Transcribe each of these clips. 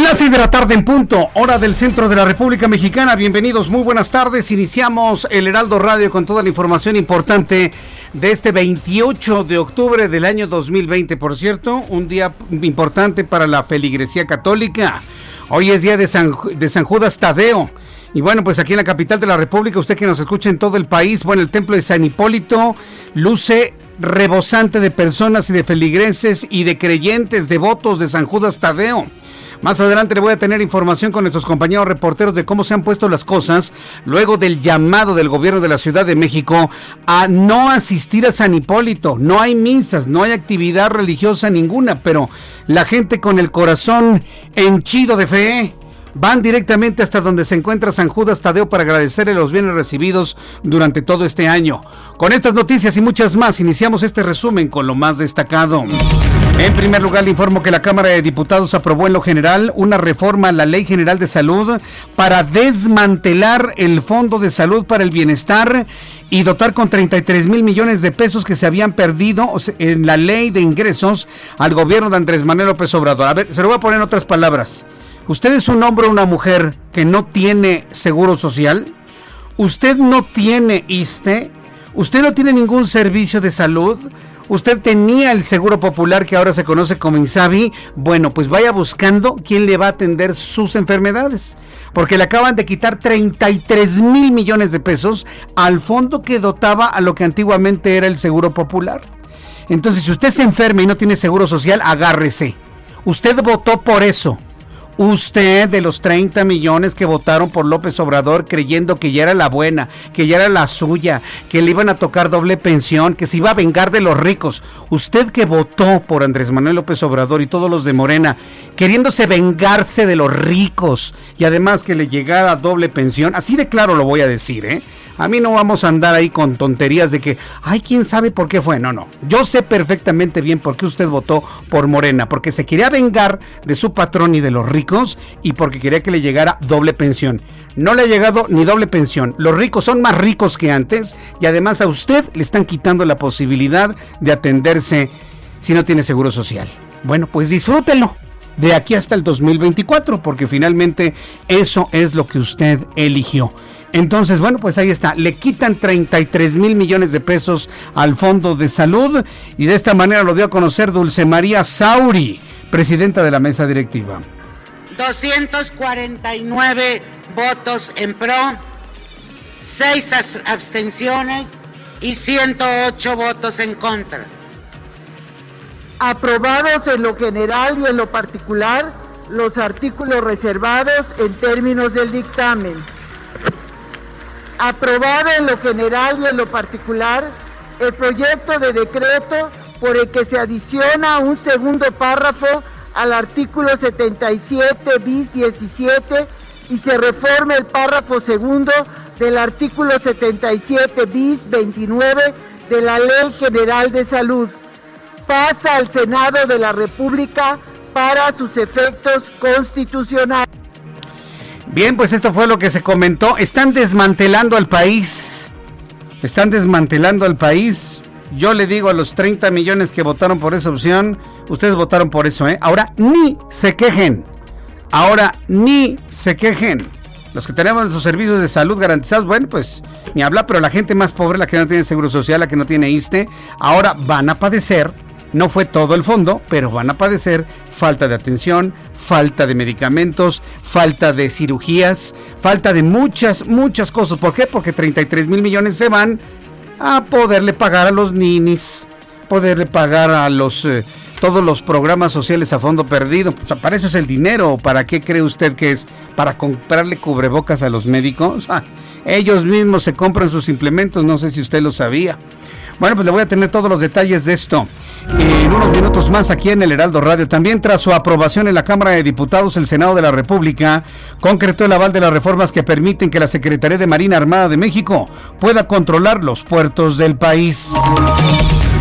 Las 6 de la tarde en punto, hora del centro de la República Mexicana. Bienvenidos, muy buenas tardes. Iniciamos el Heraldo Radio con toda la información importante de este 28 de octubre del año 2020. Por cierto, un día importante para la feligresía católica. Hoy es día de San, de San Judas Tadeo. Y bueno, pues aquí en la capital de la República, usted que nos escucha en todo el país, bueno, el templo de San Hipólito luce rebosante de personas y de feligreses y de creyentes devotos de San Judas Tadeo. Más adelante le voy a tener información con nuestros compañeros reporteros de cómo se han puesto las cosas luego del llamado del gobierno de la Ciudad de México a no asistir a San Hipólito. No hay misas, no hay actividad religiosa ninguna, pero la gente con el corazón henchido de fe van directamente hasta donde se encuentra San Judas Tadeo para agradecerle los bienes recibidos durante todo este año. Con estas noticias y muchas más, iniciamos este resumen con lo más destacado. En primer lugar, le informo que la Cámara de Diputados aprobó en lo general una reforma a la Ley General de Salud para desmantelar el Fondo de Salud para el Bienestar y dotar con 33 mil millones de pesos que se habían perdido en la ley de ingresos al gobierno de Andrés Manuel López Obrador. A ver, se lo voy a poner en otras palabras. ¿Usted es un hombre o una mujer que no tiene seguro social? ¿Usted no tiene ISTE? ¿Usted no tiene ningún servicio de salud? Usted tenía el seguro popular que ahora se conoce como Insabi, bueno, pues vaya buscando quién le va a atender sus enfermedades. Porque le acaban de quitar 33 mil millones de pesos al fondo que dotaba a lo que antiguamente era el seguro popular. Entonces, si usted se enferma y no tiene seguro social, agárrese. Usted votó por eso. Usted de los 30 millones que votaron por López Obrador creyendo que ya era la buena, que ya era la suya, que le iban a tocar doble pensión, que se iba a vengar de los ricos. Usted que votó por Andrés Manuel López Obrador y todos los de Morena, queriéndose vengarse de los ricos y además que le llegara doble pensión, así de claro lo voy a decir, ¿eh? A mí no vamos a andar ahí con tonterías de que, ay, quién sabe por qué fue. No, no. Yo sé perfectamente bien por qué usted votó por Morena. Porque se quería vengar de su patrón y de los ricos y porque quería que le llegara doble pensión. No le ha llegado ni doble pensión. Los ricos son más ricos que antes y además a usted le están quitando la posibilidad de atenderse si no tiene seguro social. Bueno, pues disfrútenlo de aquí hasta el 2024 porque finalmente eso es lo que usted eligió. Entonces, bueno, pues ahí está. Le quitan 33 mil millones de pesos al Fondo de Salud y de esta manera lo dio a conocer Dulce María Sauri, presidenta de la mesa directiva. 249 votos en pro, 6 abstenciones y 108 votos en contra. Aprobados en lo general y en lo particular los artículos reservados en términos del dictamen aprobado en lo general y en lo particular el proyecto de decreto por el que se adiciona un segundo párrafo al artículo 77 bis 17 y se reforma el párrafo segundo del artículo 77 bis 29 de la Ley General de Salud. Pasa al Senado de la República para sus efectos constitucionales. Bien, pues esto fue lo que se comentó. Están desmantelando al país. Están desmantelando al país. Yo le digo a los 30 millones que votaron por esa opción, ustedes votaron por eso, ¿eh? Ahora ni se quejen. Ahora ni se quejen. Los que tenemos los servicios de salud garantizados, bueno, pues ni habla, pero la gente más pobre, la que no tiene seguro social, la que no tiene ISTE, ahora van a padecer no fue todo el fondo, pero van a padecer falta de atención, falta de medicamentos, falta de cirugías, falta de muchas, muchas cosas. ¿Por qué? Porque 33 mil millones se van a poderle pagar a los ninis, poderle pagar a los... Eh, todos los programas sociales a fondo perdido. Pues, para eso es el dinero. ¿Para qué cree usted que es? ¿Para comprarle cubrebocas a los médicos? Ah, ellos mismos se compran sus implementos. No sé si usted lo sabía. Bueno, pues le voy a tener todos los detalles de esto en unos minutos más aquí en el Heraldo Radio. También tras su aprobación en la Cámara de Diputados, el Senado de la República concretó el aval de las reformas que permiten que la Secretaría de Marina Armada de México pueda controlar los puertos del país.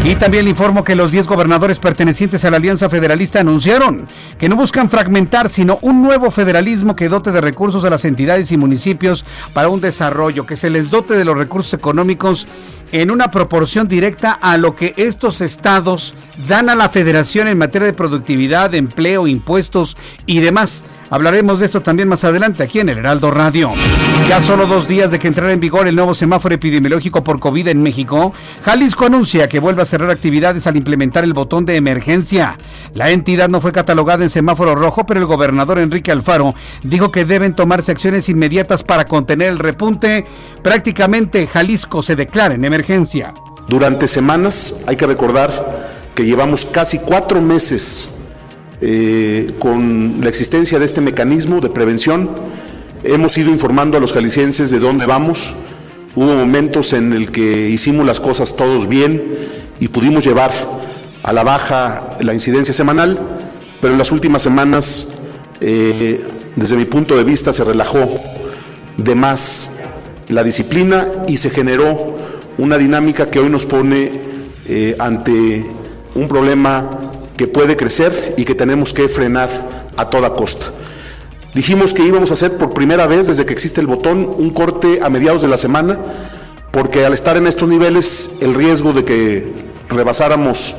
Y también le informo que los 10 gobernadores pertenecientes a la Alianza Federalista anunciaron que no buscan fragmentar, sino un nuevo federalismo que dote de recursos a las entidades y municipios para un desarrollo, que se les dote de los recursos económicos en una proporción directa a lo que estos estados dan a la federación en materia de productividad, empleo, impuestos y demás. Hablaremos de esto también más adelante aquí en el Heraldo Radio. Ya solo dos días de que entrara en vigor el nuevo semáforo epidemiológico por COVID en México, Jalisco anuncia que vuelve a cerrar actividades al implementar el botón de emergencia. La entidad no fue catalogada en semáforo rojo, pero el gobernador Enrique Alfaro dijo que deben tomarse acciones inmediatas para contener el repunte. Prácticamente Jalisco se declara en emergencia. Durante semanas hay que recordar que llevamos casi cuatro meses eh, con la existencia de este mecanismo de prevención. Hemos ido informando a los jaliscienses de dónde vamos. Hubo momentos en el que hicimos las cosas todos bien y pudimos llevar a la baja la incidencia semanal, pero en las últimas semanas, eh, desde mi punto de vista, se relajó de más la disciplina y se generó una dinámica que hoy nos pone eh, ante un problema que puede crecer y que tenemos que frenar a toda costa. Dijimos que íbamos a hacer por primera vez desde que existe el botón un corte a mediados de la semana, porque al estar en estos niveles el riesgo de que rebasáramos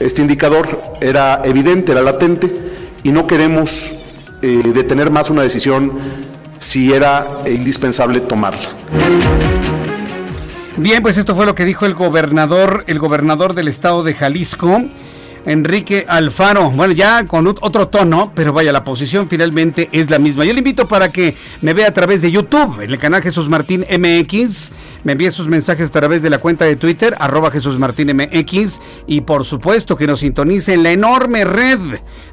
este indicador era evidente, era latente, y no queremos eh, detener más una decisión si era indispensable tomarla. Bien, pues esto fue lo que dijo el gobernador, el gobernador del estado de Jalisco. Enrique Alfaro. Bueno, ya con otro tono, pero vaya, la posición finalmente es la misma. Yo le invito para que me vea a través de YouTube, en el canal Jesús Martín MX. Me envíe sus mensajes a través de la cuenta de Twitter, arroba Jesús Martín MX. Y por supuesto que nos sintonice en la enorme red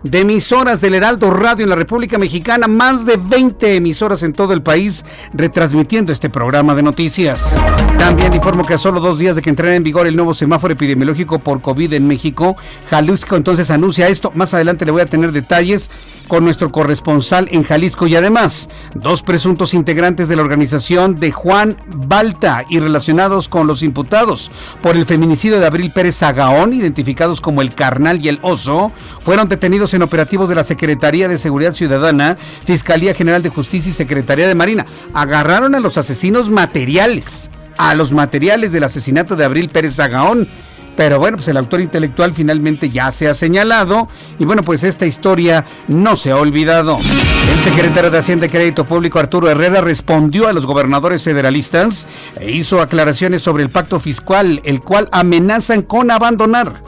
de emisoras del Heraldo Radio en la República Mexicana. Más de 20 emisoras en todo el país retransmitiendo este programa de noticias. También informo que a solo dos días de que entrara en vigor el nuevo semáforo epidemiológico por COVID en México, Jalisco entonces anuncia esto. Más adelante le voy a tener detalles con nuestro corresponsal en Jalisco y además dos presuntos integrantes de la organización de Juan Balta y relacionados con los imputados por el feminicidio de Abril Pérez Agaón, identificados como el Carnal y el Oso, fueron detenidos en operativos de la Secretaría de Seguridad Ciudadana, Fiscalía General de Justicia y Secretaría de Marina. Agarraron a los asesinos materiales, a los materiales del asesinato de Abril Pérez Agaón pero bueno, pues el autor intelectual finalmente ya se ha señalado y bueno, pues esta historia no se ha olvidado. El secretario de Hacienda y Crédito Público Arturo Herrera respondió a los gobernadores federalistas e hizo aclaraciones sobre el pacto fiscal, el cual amenazan con abandonar.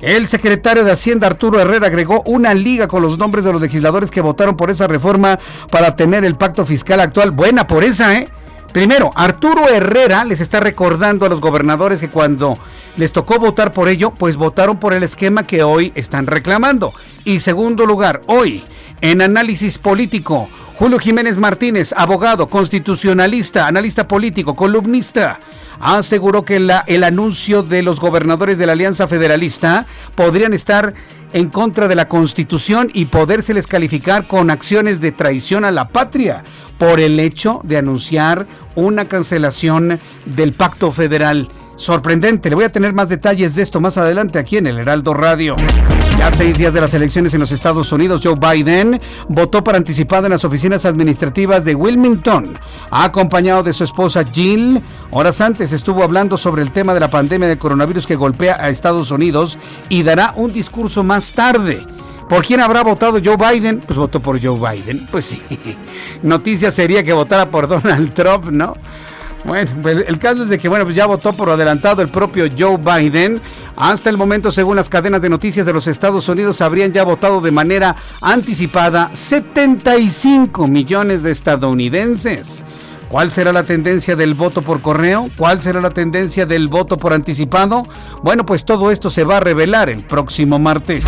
El secretario de Hacienda Arturo Herrera agregó una liga con los nombres de los legisladores que votaron por esa reforma para tener el pacto fiscal actual. Buena por esa, ¿eh? Primero, Arturo Herrera les está recordando a los gobernadores que cuando les tocó votar por ello, pues votaron por el esquema que hoy están reclamando. Y segundo lugar, hoy, en análisis político, Julio Jiménez Martínez, abogado, constitucionalista, analista político, columnista, aseguró que el anuncio de los gobernadores de la Alianza Federalista podrían estar en contra de la Constitución y podérseles calificar con acciones de traición a la patria por el hecho de anunciar una cancelación del pacto federal. Sorprendente, le voy a tener más detalles de esto más adelante aquí en el Heraldo Radio. Ya seis días de las elecciones en los Estados Unidos, Joe Biden votó por anticipado en las oficinas administrativas de Wilmington, acompañado de su esposa Jill. Horas antes estuvo hablando sobre el tema de la pandemia de coronavirus que golpea a Estados Unidos y dará un discurso más tarde. ¿Por quién habrá votado Joe Biden? Pues votó por Joe Biden. Pues sí. Noticia sería que votara por Donald Trump, ¿no? Bueno, pues el caso es de que bueno, pues ya votó por adelantado el propio Joe Biden. Hasta el momento, según las cadenas de noticias de los Estados Unidos, habrían ya votado de manera anticipada 75 millones de estadounidenses. ¿Cuál será la tendencia del voto por correo? ¿Cuál será la tendencia del voto por anticipado? Bueno, pues todo esto se va a revelar el próximo martes.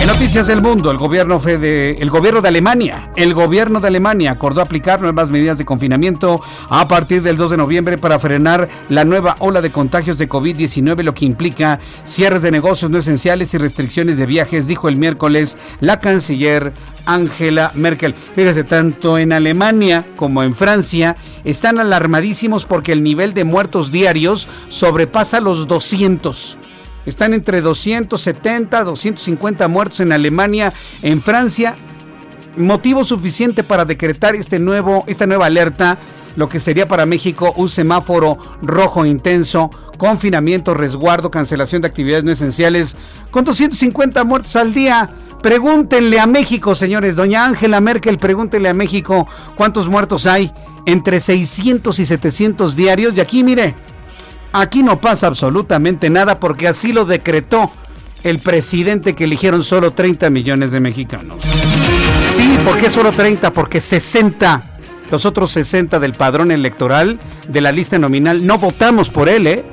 En noticias del mundo, el gobierno, de, Alemania, el gobierno de Alemania acordó aplicar nuevas medidas de confinamiento a partir del 2 de noviembre para frenar la nueva ola de contagios de COVID-19, lo que implica cierres de negocios no esenciales y restricciones de viajes, dijo el miércoles la canciller Angela Merkel. Fíjese, tanto en Alemania como en Francia están alarmadísimos porque el nivel de muertos diarios sobrepasa los 200. Están entre 270, 250 muertos en Alemania, en Francia. Motivo suficiente para decretar este nuevo, esta nueva alerta, lo que sería para México un semáforo rojo intenso, confinamiento, resguardo, cancelación de actividades no esenciales, con 250 muertos al día. Pregúntenle a México, señores. Doña Ángela Merkel, pregúntenle a México cuántos muertos hay. Entre 600 y 700 diarios. Y aquí, mire, aquí no pasa absolutamente nada porque así lo decretó el presidente que eligieron solo 30 millones de mexicanos. Sí, ¿por qué solo 30? Porque 60, los otros 60 del padrón electoral de la lista nominal, no votamos por él, ¿eh?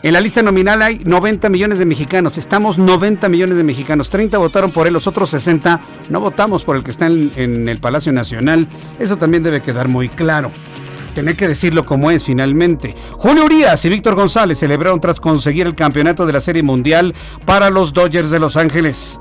En la lista nominal hay 90 millones de mexicanos. Estamos 90 millones de mexicanos. 30 votaron por él, los otros 60 no votamos por el que está en, el Palacio Nacional. Eso también debe quedar muy claro. Tener que decirlo como es finalmente. Julio Urias y Víctor González celebraron tras conseguir el campeonato de la Serie Mundial para los Dodgers de Los Ángeles.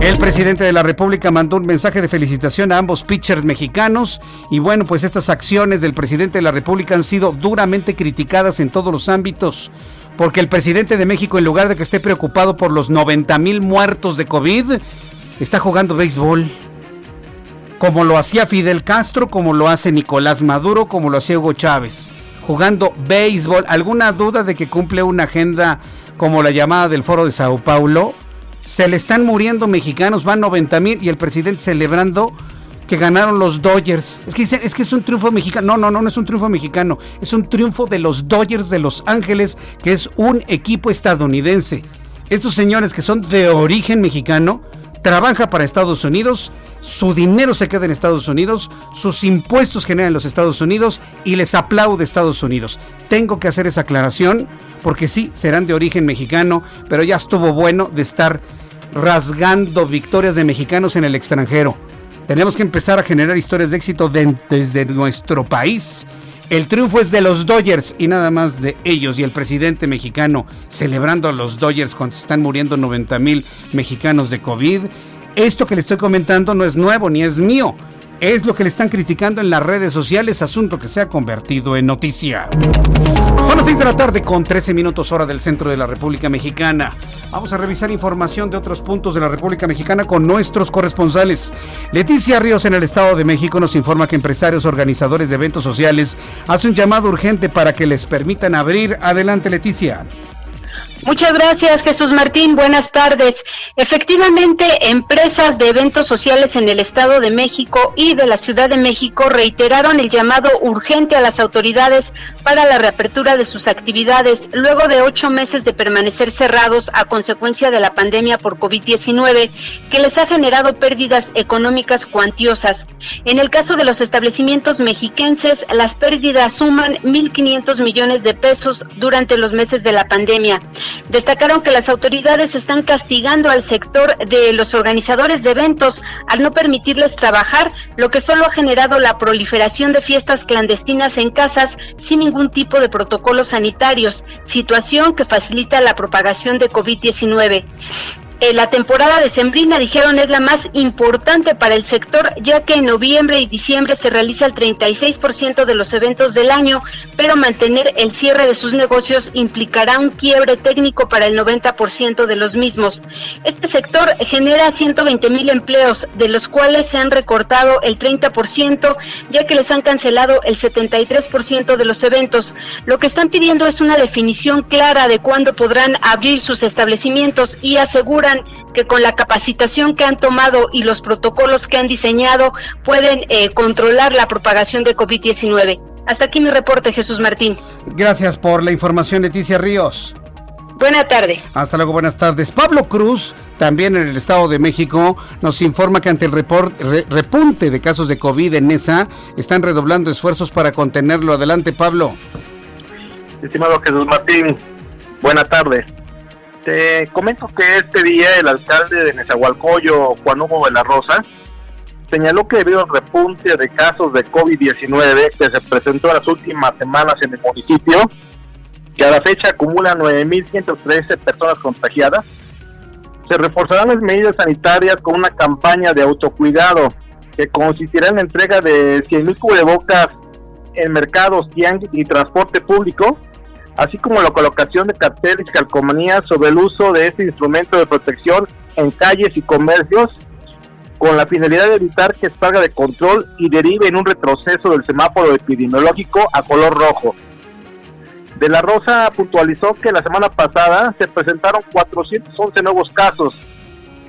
El presidente de la República mandó un mensaje de felicitación a ambos pitchers mexicanos y bueno, pues estas acciones del presidente de la República han sido duramente criticadas en todos los ámbitos, porque el presidente de México en lugar de que esté preocupado por los 90 mil muertos de COVID, está jugando béisbol. Como lo hacía Fidel Castro, como lo hace Nicolás Maduro, como lo hacía Hugo Chávez. Jugando béisbol. ¿Alguna duda de que cumple una agenda como la llamada del Foro de Sao Paulo? Se le están muriendo mexicanos, van 90 mil y el presidente celebrando que ganaron los Dodgers. Es que es que es un triunfo mexicano. No, no, no, no es un triunfo mexicano. Es un triunfo de los Dodgers de Los Ángeles, que es un equipo estadounidense. Estos señores que son de origen mexicano, trabajan para Estados Unidos, su dinero se queda en Estados Unidos, sus impuestos generan en los Estados Unidos y les aplaude Estados Unidos. Tengo que hacer esa aclaración porque sí, serán de origen mexicano, pero ya estuvo bueno de estar rasgando victorias de mexicanos en el extranjero. Tenemos que empezar a generar historias de éxito desde nuestro país. El triunfo es de los Dodgers y nada más de ellos. Y el presidente mexicano celebrando a los Dodgers cuando se están muriendo 90 mil mexicanos de COVID. Esto que le estoy comentando no es nuevo ni es mío. Es lo que le están criticando en las redes sociales, asunto que se ha convertido en noticia. Son las 6 de la tarde con 13 minutos hora del centro de la República Mexicana. Vamos a revisar información de otros puntos de la República Mexicana con nuestros corresponsales. Leticia Ríos en el Estado de México nos informa que empresarios organizadores de eventos sociales hacen un llamado urgente para que les permitan abrir. Adelante Leticia. Muchas gracias, Jesús Martín. Buenas tardes. Efectivamente, empresas de eventos sociales en el Estado de México y de la Ciudad de México reiteraron el llamado urgente a las autoridades para la reapertura de sus actividades luego de ocho meses de permanecer cerrados a consecuencia de la pandemia por COVID-19, que les ha generado pérdidas económicas cuantiosas. En el caso de los establecimientos mexiquenses, las pérdidas suman 1.500 millones de pesos durante los meses de la pandemia. Destacaron que las autoridades están castigando al sector de los organizadores de eventos al no permitirles trabajar, lo que solo ha generado la proliferación de fiestas clandestinas en casas sin ningún tipo de protocolos sanitarios, situación que facilita la propagación de COVID-19. Eh, la temporada de Sembrina, dijeron, es la más importante para el sector, ya que en noviembre y diciembre se realiza el 36% de los eventos del año, pero mantener el cierre de sus negocios implicará un quiebre técnico para el 90% de los mismos. Este sector genera 120 mil empleos, de los cuales se han recortado el 30%, ya que les han cancelado el 73% de los eventos. Lo que están pidiendo es una definición clara de cuándo podrán abrir sus establecimientos y aseguran que con la capacitación que han tomado y los protocolos que han diseñado pueden eh, controlar la propagación de COVID-19. Hasta aquí mi reporte, Jesús Martín. Gracias por la información, Leticia Ríos. Buena tarde. Hasta luego, buenas tardes. Pablo Cruz, también en el Estado de México, nos informa que ante el repunte de casos de COVID en ESA, están redoblando esfuerzos para contenerlo. Adelante, Pablo. Estimado Jesús Martín, buena tarde. Te comento que este día el alcalde de Nezahualcóyotl, Juan Hugo de la Rosa, señaló que debido al repunte de casos de COVID-19 que se presentó en las últimas semanas en el municipio, que a la fecha acumula 9.113 personas contagiadas, se reforzarán las medidas sanitarias con una campaña de autocuidado que consistirá en la entrega de 100.000 cubrebocas en mercados, y transporte público, así como la colocación de carteles y calcomanías sobre el uso de este instrumento de protección en calles y comercios, con la finalidad de evitar que salga de control y derive en un retroceso del semáforo epidemiológico a color rojo. De la Rosa puntualizó que la semana pasada se presentaron 411 nuevos casos,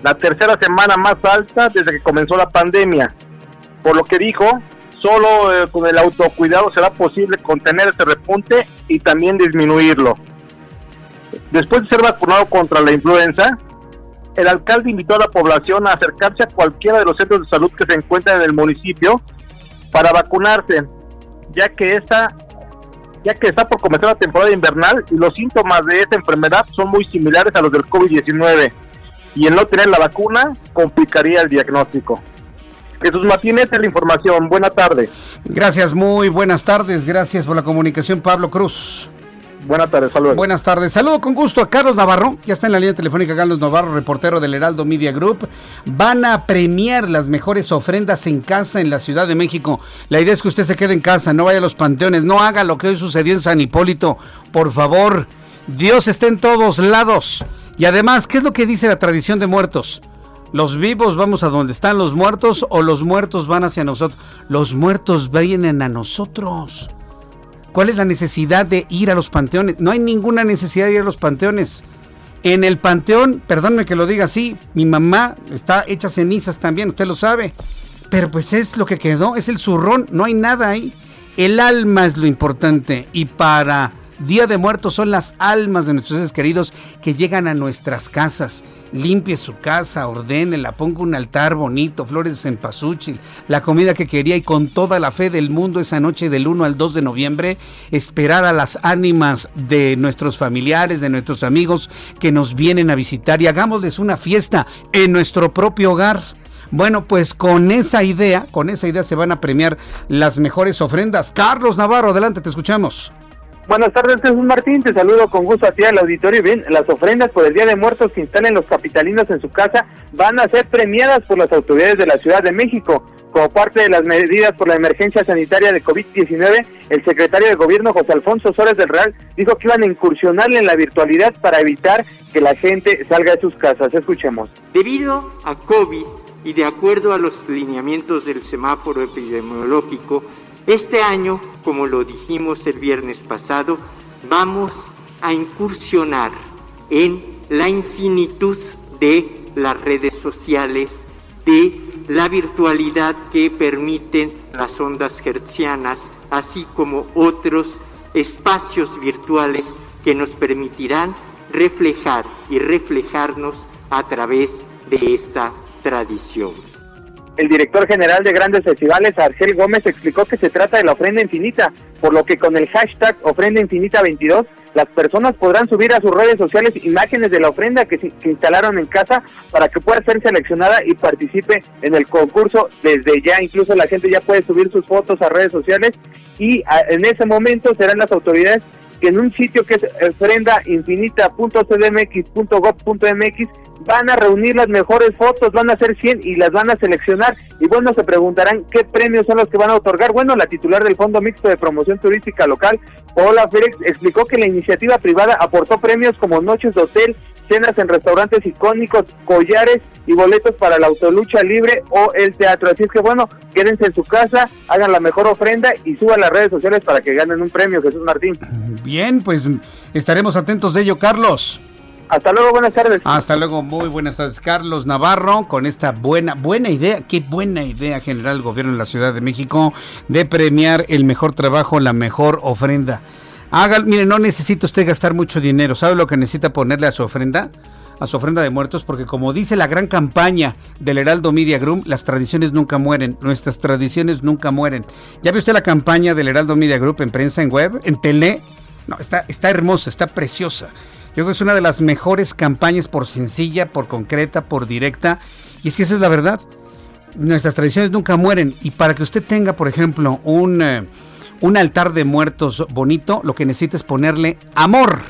la tercera semana más alta desde que comenzó la pandemia, por lo que dijo Solo eh, con el autocuidado será posible contener este repunte y también disminuirlo. Después de ser vacunado contra la influenza, el alcalde invitó a la población a acercarse a cualquiera de los centros de salud que se encuentran en el municipio para vacunarse, ya que esta ya que está por comenzar la temporada invernal y los síntomas de esta enfermedad son muy similares a los del COVID-19 y el no tener la vacuna complicaría el diagnóstico. Jesús Martínez, es la información. Buenas tardes. Gracias, muy buenas tardes. Gracias por la comunicación, Pablo Cruz. Buenas tardes, saludos. Buenas tardes. Saludo con gusto a Carlos Navarro. Ya está en la línea telefónica Carlos Navarro, reportero del Heraldo Media Group. Van a premiar las mejores ofrendas en casa en la Ciudad de México. La idea es que usted se quede en casa, no vaya a los panteones, no haga lo que hoy sucedió en San Hipólito. Por favor, Dios está en todos lados. Y además, ¿qué es lo que dice la tradición de muertos? ¿Los vivos vamos a donde están los muertos o los muertos van hacia nosotros? Los muertos vienen a nosotros. ¿Cuál es la necesidad de ir a los panteones? No hay ninguna necesidad de ir a los panteones. En el panteón, perdónme que lo diga así, mi mamá está hecha cenizas también, usted lo sabe. Pero pues es lo que quedó, es el zurrón, no hay nada ahí. El alma es lo importante y para Día de Muertos son las almas de nuestros seres queridos que llegan a nuestras casas. Limpie su casa, ordénela, ponga un altar bonito, flores de cempasúchil, la comida que quería y con toda la fe del mundo esa noche del 1 al 2 de noviembre esperar a las ánimas de nuestros familiares, de nuestros amigos que nos vienen a visitar y hagámosles una fiesta en nuestro propio hogar. Bueno, pues con esa idea, con esa idea se van a premiar las mejores ofrendas. Carlos Navarro, adelante, te escuchamos. Buenas tardes, Jesús Martín. Te saludo con gusto a ti al auditorio. Bien, las ofrendas por el Día de Muertos que instalen los capitalinos en su casa van a ser premiadas por las autoridades de la Ciudad de México. Como parte de las medidas por la emergencia sanitaria de COVID-19, el secretario de Gobierno, José Alfonso Suárez del Real, dijo que iban a incursionar en la virtualidad para evitar que la gente salga de sus casas. Escuchemos. Debido a COVID y de acuerdo a los lineamientos del semáforo epidemiológico, este año, como lo dijimos el viernes pasado, vamos a incursionar en la infinitud de las redes sociales, de la virtualidad que permiten las ondas hertzianas, así como otros espacios virtuales que nos permitirán reflejar y reflejarnos a través de esta tradición. El director general de grandes festivales, Argel Gómez, explicó que se trata de la ofrenda infinita, por lo que con el hashtag ofrenda infinita 22, las personas podrán subir a sus redes sociales imágenes de la ofrenda que, que instalaron en casa para que pueda ser seleccionada y participe en el concurso desde ya. Incluso la gente ya puede subir sus fotos a redes sociales y en ese momento serán las autoridades que en un sitio que es ofrendainfinita.cdmx.gov.mx van a reunir las mejores fotos, van a hacer 100 y las van a seleccionar. Y bueno, se preguntarán qué premios son los que van a otorgar. Bueno, la titular del Fondo Mixto de Promoción Turística Local, Paola Félix, explicó que la iniciativa privada aportó premios como noches de hotel, cenas en restaurantes icónicos, collares y boletos para la autolucha libre o el teatro. Así es que bueno, quédense en su casa, hagan la mejor ofrenda y suban las redes sociales para que ganen un premio, Jesús Martín. Pues estaremos atentos de ello, Carlos. Hasta luego, buenas tardes. Hasta luego, muy buenas tardes. Carlos Navarro, con esta buena, buena idea, qué buena idea general el gobierno de la Ciudad de México de premiar el mejor trabajo, la mejor ofrenda. Haga, mire, no necesita usted gastar mucho dinero. ¿Sabe lo que necesita ponerle a su ofrenda? A su ofrenda de muertos, porque como dice la gran campaña del Heraldo Media Group, las tradiciones nunca mueren, nuestras tradiciones nunca mueren. ¿Ya vio usted la campaña del Heraldo Media Group en prensa, en web, en tele? No, está, está hermosa, está preciosa. Yo creo que es una de las mejores campañas por sencilla, por concreta, por directa. Y es que esa es la verdad. Nuestras tradiciones nunca mueren. Y para que usted tenga, por ejemplo, un... Eh, un altar de muertos bonito, lo que necesita es ponerle amor.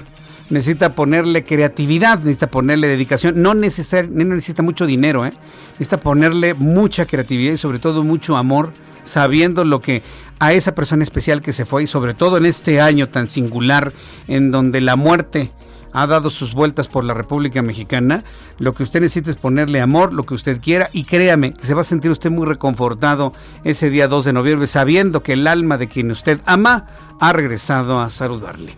Necesita ponerle creatividad, necesita ponerle dedicación. No, necesita mucho dinero, ¿eh? necesita ponerle mucha creatividad y sobre todo mucho amor, sabiendo lo que a esa persona especial que se fue y sobre todo en este año tan singular en donde la muerte ha dado sus vueltas por la República Mexicana. Lo que usted necesita es ponerle amor, lo que usted quiera, y créame que se va a sentir usted muy reconfortado ese día 2 de noviembre, sabiendo que el alma de quien usted ama ha regresado a saludarle.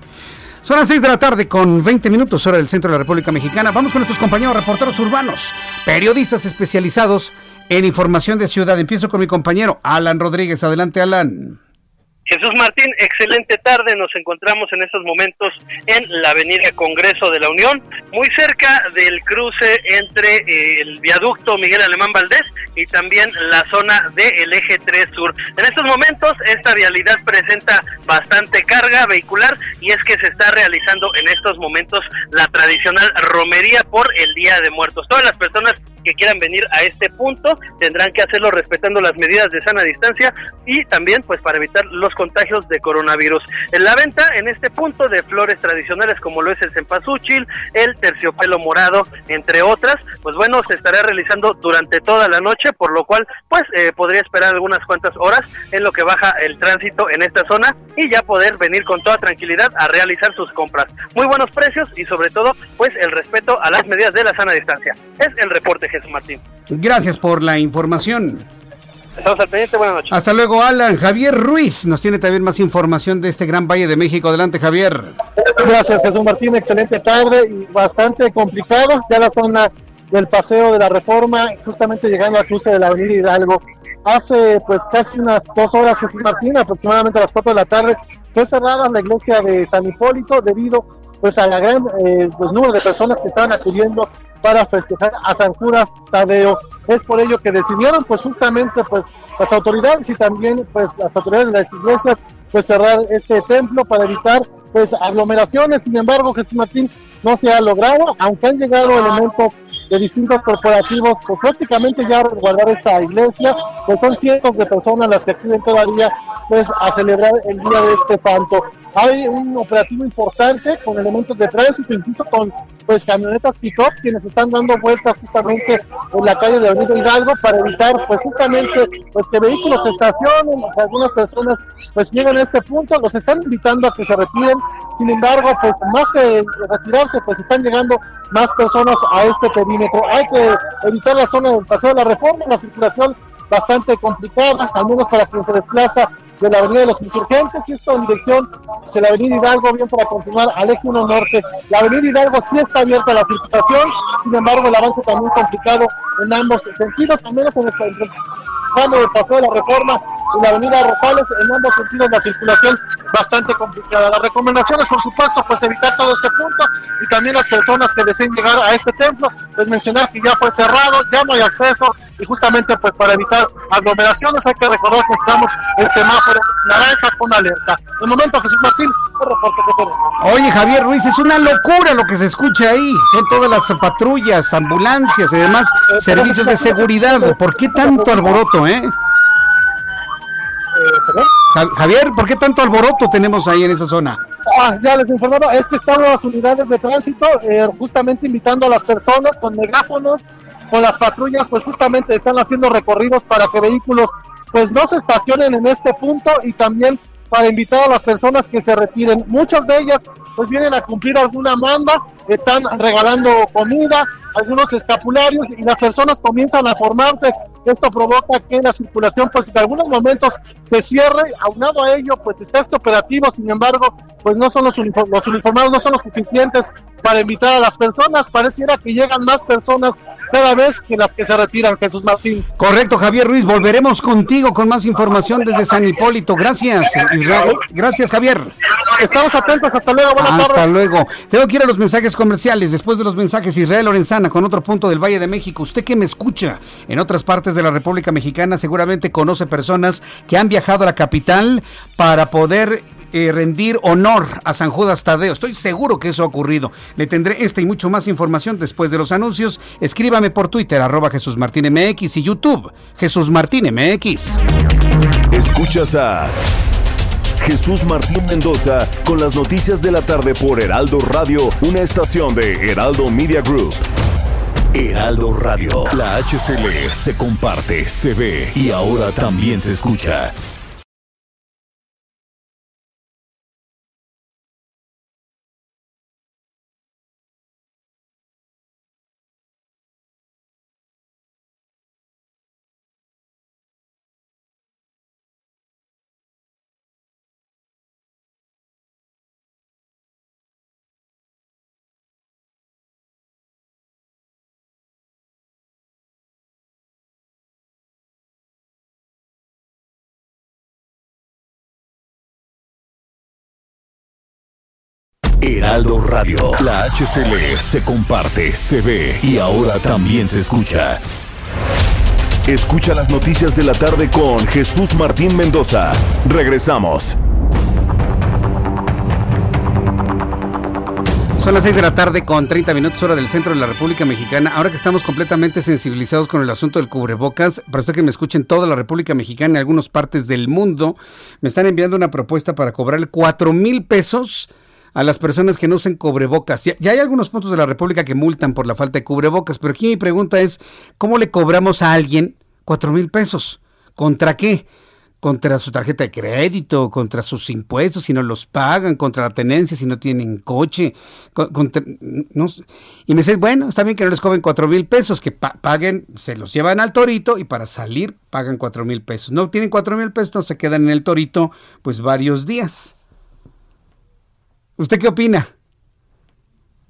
Son las 6 de la tarde con 20 minutos hora del centro de la República Mexicana. Vamos con nuestros compañeros reporteros urbanos, periodistas especializados en información de ciudad. Empiezo con mi compañero Alan Rodríguez. Adelante, Alan. Jesús Martín, excelente tarde. Nos encontramos en estos momentos en la Avenida Congreso de la Unión, muy cerca del cruce entre eh, el viaducto Miguel Alemán Valdés y también la zona del eje 3 sur. En estos momentos esta vialidad presenta bastante carga vehicular y es que se está realizando en estos momentos la tradicional romería por el Día de Muertos. Todas las personas que quieran venir a este punto tendrán que hacerlo respetando las medidas de sana distancia y también pues para evitar los contagios de coronavirus. La venta en este punto de flores tradicionales como lo es el cempasúchil, el terciopelo morado, entre otras, pues bueno, se estará realizando durante toda la noche, por lo cual pues eh, podría esperar algunas cuantas horas en lo que baja el tránsito en esta zona y ya poder venir con toda tranquilidad a realizar sus compras. Muy buenos precios y sobre todo pues el respeto a las medidas de la sana distancia. Es el reporte Martín. Gracias por la información. Estamos al pendiente, buenas noches. Hasta luego, Alan. Javier Ruiz nos tiene también más información de este gran Valle de México. Adelante, Javier. Gracias, Jesús Martín. Excelente tarde y bastante complicado. Ya la zona del paseo de la reforma, justamente llegando al cruce de la avenida Hidalgo. Hace pues casi unas dos horas, Jesús Martín, aproximadamente a las cuatro de la tarde, fue cerrada la iglesia de San Hipólito debido pues a la gran eh, pues, número de personas que estaban acudiendo para festejar a San Judas Tadeo. Es por ello que decidieron pues justamente pues las autoridades y también pues las autoridades de las iglesias pues cerrar este templo para evitar pues aglomeraciones. Sin embargo, Jesús Martín no se ha logrado, aunque han llegado elementos de distintos corporativos, pues prácticamente ya resguardar esta iglesia, pues son cientos de personas las que acuden todavía pues a celebrar el día de este santo. Hay un operativo importante con elementos de tránsito, incluso con pues camionetas pick-up quienes están dando vueltas justamente en la calle de Avenida Hidalgo para evitar pues justamente pues que vehículos se estacionen, algunas personas pues llegan a este punto, los están invitando a que se retiren, sin embargo pues más que retirarse pues están llegando más personas a este perímetro. Hay que evitar la zona del paseo de la reforma, la circulación bastante complicada, al menos para quien se desplaza de la Avenida de los Insurgentes y esto en dirección de la Avenida Hidalgo, bien para continuar al eje 1 norte. La Avenida Hidalgo sí está abierta a la circulación, sin embargo el avance también complicado en ambos sentidos, al menos en el tramo de paseo de la reforma y la avenida Rosales, en ambos sentidos la circulación bastante complicada. Las recomendaciones, por supuesto, pues evitar todo este punto y también las personas que deseen llegar a este templo, pues mencionar que ya fue cerrado, ya no hay acceso y justamente pues para evitar aglomeraciones hay que recordar que estamos en semáforo naranja con alerta. De momento, Jesús Martín, el reporte que tenemos. Oye, Javier Ruiz, es una locura lo que se escucha ahí. Son todas las patrullas, ambulancias y demás servicios de seguridad. ¿Por qué tanto alboroto, eh? Javier, ¿por qué tanto alboroto tenemos ahí en esa zona? Ah, ya les informaron, es que están las unidades de tránsito eh, justamente invitando a las personas con megáfonos, con las patrullas, pues justamente están haciendo recorridos para que vehículos pues no se estacionen en este punto y también para invitar a las personas que se retiren. Muchas de ellas pues vienen a cumplir alguna manda, están regalando comida, algunos escapularios y las personas comienzan a formarse. Esto provoca que la circulación pues en algunos momentos se cierre, aunado a ello pues está este operativo, sin embargo pues no son los, los uniformados, no son los suficientes para invitar a las personas, pareciera que llegan más personas cada vez que las que se retiran, Jesús Martín. Correcto, Javier Ruiz, volveremos contigo con más información desde San Hipólito. Gracias, Israel. Gracias, Javier. Estamos atentos, hasta luego, buenas Hasta luego. Tengo que ir a los mensajes comerciales. Después de los mensajes, Israel Lorenzana con otro punto del Valle de México. Usted que me escucha en otras partes de la República Mexicana seguramente conoce personas que han viajado a la capital para poder eh, rendir honor a San Judas Tadeo. Estoy seguro que eso ha ocurrido. Le tendré esta y mucho más información después de los anuncios. Escríbame por Twitter, arroba Jesús Martín MX y YouTube, Jesús Martín MX. Escuchas a Jesús Martín Mendoza con las noticias de la tarde por Heraldo Radio, una estación de Heraldo Media Group. Heraldo Radio, la HCL se comparte, se ve y ahora también se escucha. Heraldo Radio. La HCL se comparte, se ve y ahora también se escucha. Escucha las noticias de la tarde con Jesús Martín Mendoza. Regresamos. Son las 6 de la tarde con 30 minutos hora del centro de la República Mexicana. Ahora que estamos completamente sensibilizados con el asunto del cubrebocas, para usted que me escuche en toda la República Mexicana y algunas partes del mundo, me están enviando una propuesta para cobrar 4 mil pesos a las personas que no usen cubrebocas. Ya, hay algunos puntos de la República que multan por la falta de cubrebocas, pero aquí mi pregunta es, ¿cómo le cobramos a alguien cuatro mil pesos? ¿Contra qué? contra su tarjeta de crédito, contra sus impuestos si no los pagan, contra la tenencia si no tienen coche. y me dice, bueno, está bien que no les cobren cuatro mil pesos, que paguen, se los llevan al torito y para salir pagan cuatro mil pesos. No tienen cuatro mil pesos, se quedan en el torito pues varios días. ¿Usted qué opina?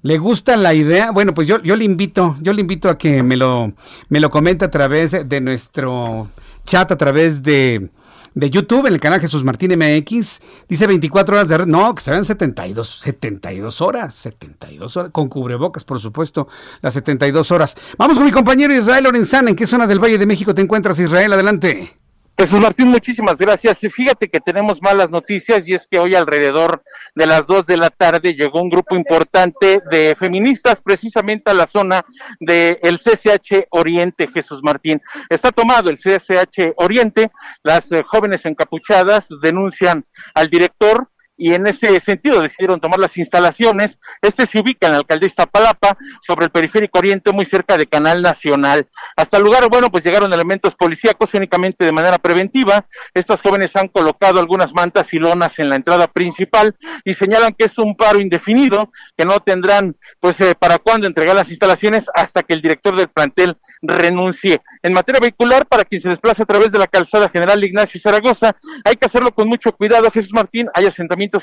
¿Le gusta la idea? Bueno, pues yo, yo le invito, yo le invito a que me lo, me lo comente a través de nuestro chat, a través de, de YouTube, en el canal Jesús Martín MX. Dice 24 horas de red. No, que serán 72, 72 horas, 72 horas, con cubrebocas, por supuesto, las 72 horas. Vamos con mi compañero Israel Lorenzana. ¿En qué zona del Valle de México te encuentras, Israel? Adelante. Jesús Martín, muchísimas gracias. Fíjate que tenemos malas noticias y es que hoy alrededor de las dos de la tarde llegó un grupo importante de feministas precisamente a la zona del el CCH Oriente, Jesús Martín. Está tomado el CCH Oriente, las eh, jóvenes encapuchadas denuncian al director y en ese sentido decidieron tomar las instalaciones. Este se ubica en la alcaldía Iztapalapa, sobre el periférico oriente, muy cerca de Canal Nacional. Hasta el lugar, bueno, pues llegaron elementos policíacos únicamente de manera preventiva. Estos jóvenes han colocado algunas mantas y lonas en la entrada principal y señalan que es un paro indefinido, que no tendrán, pues, eh, para cuándo entregar las instalaciones hasta que el director del plantel renuncie. En materia vehicular, para quien se desplaza a través de la calzada general Ignacio Zaragoza, hay que hacerlo con mucho cuidado, Jesús Martín. Hay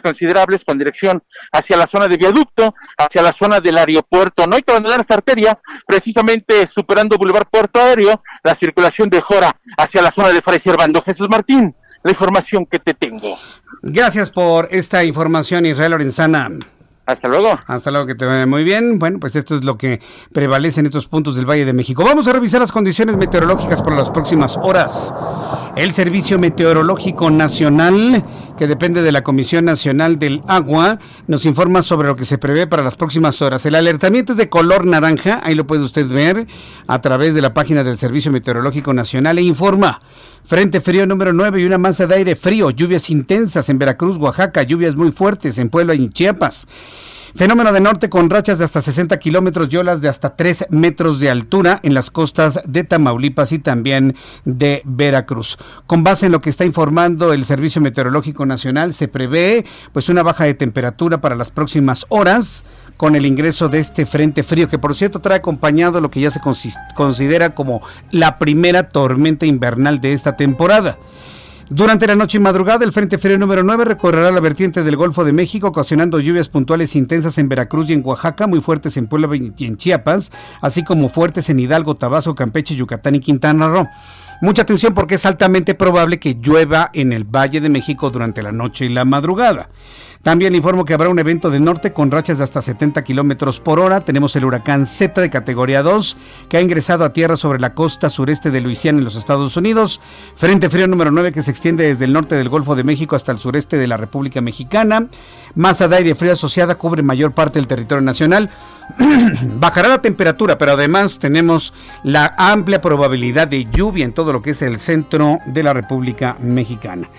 considerables con dirección hacia la zona de viaducto, hacia la zona del aeropuerto. No hay que abandonar esta arteria, precisamente superando Boulevard Puerto Aéreo, la circulación de Jora hacia la zona de Fray Servando. Jesús Martín, la información que te tengo. Gracias por esta información, Israel Lorenzana. Hasta luego. Hasta luego, que te vaya muy bien. Bueno, pues esto es lo que prevalece en estos puntos del Valle de México. Vamos a revisar las condiciones meteorológicas para las próximas horas. El Servicio Meteorológico Nacional, que depende de la Comisión Nacional del Agua, nos informa sobre lo que se prevé para las próximas horas. El alertamiento es de color naranja, ahí lo puede usted ver a través de la página del Servicio Meteorológico Nacional e informa Frente frío número 9 y una masa de aire frío, lluvias intensas en Veracruz, Oaxaca, lluvias muy fuertes en Puebla y Chiapas. Fenómeno de norte con rachas de hasta 60 kilómetros y olas de hasta 3 metros de altura en las costas de Tamaulipas y también de Veracruz. Con base en lo que está informando el Servicio Meteorológico Nacional, se prevé pues una baja de temperatura para las próximas horas con el ingreso de este frente frío, que por cierto trae acompañado lo que ya se considera como la primera tormenta invernal de esta temporada. Durante la noche y madrugada, el Frente Frío número 9 recorrerá la vertiente del Golfo de México, ocasionando lluvias puntuales intensas en Veracruz y en Oaxaca, muy fuertes en Puebla y en Chiapas, así como fuertes en Hidalgo, Tabasco, Campeche, Yucatán y Quintana Roo. Mucha atención porque es altamente probable que llueva en el Valle de México durante la noche y la madrugada. También informo que habrá un evento de norte con rachas de hasta 70 kilómetros por hora. Tenemos el huracán Z de categoría 2 que ha ingresado a tierra sobre la costa sureste de Luisiana en los Estados Unidos. Frente frío número 9 que se extiende desde el norte del Golfo de México hasta el sureste de la República Mexicana. Masa de aire frío asociada cubre mayor parte del territorio nacional. Bajará la temperatura, pero además tenemos la amplia probabilidad de lluvia en todo lo que es el centro de la República Mexicana.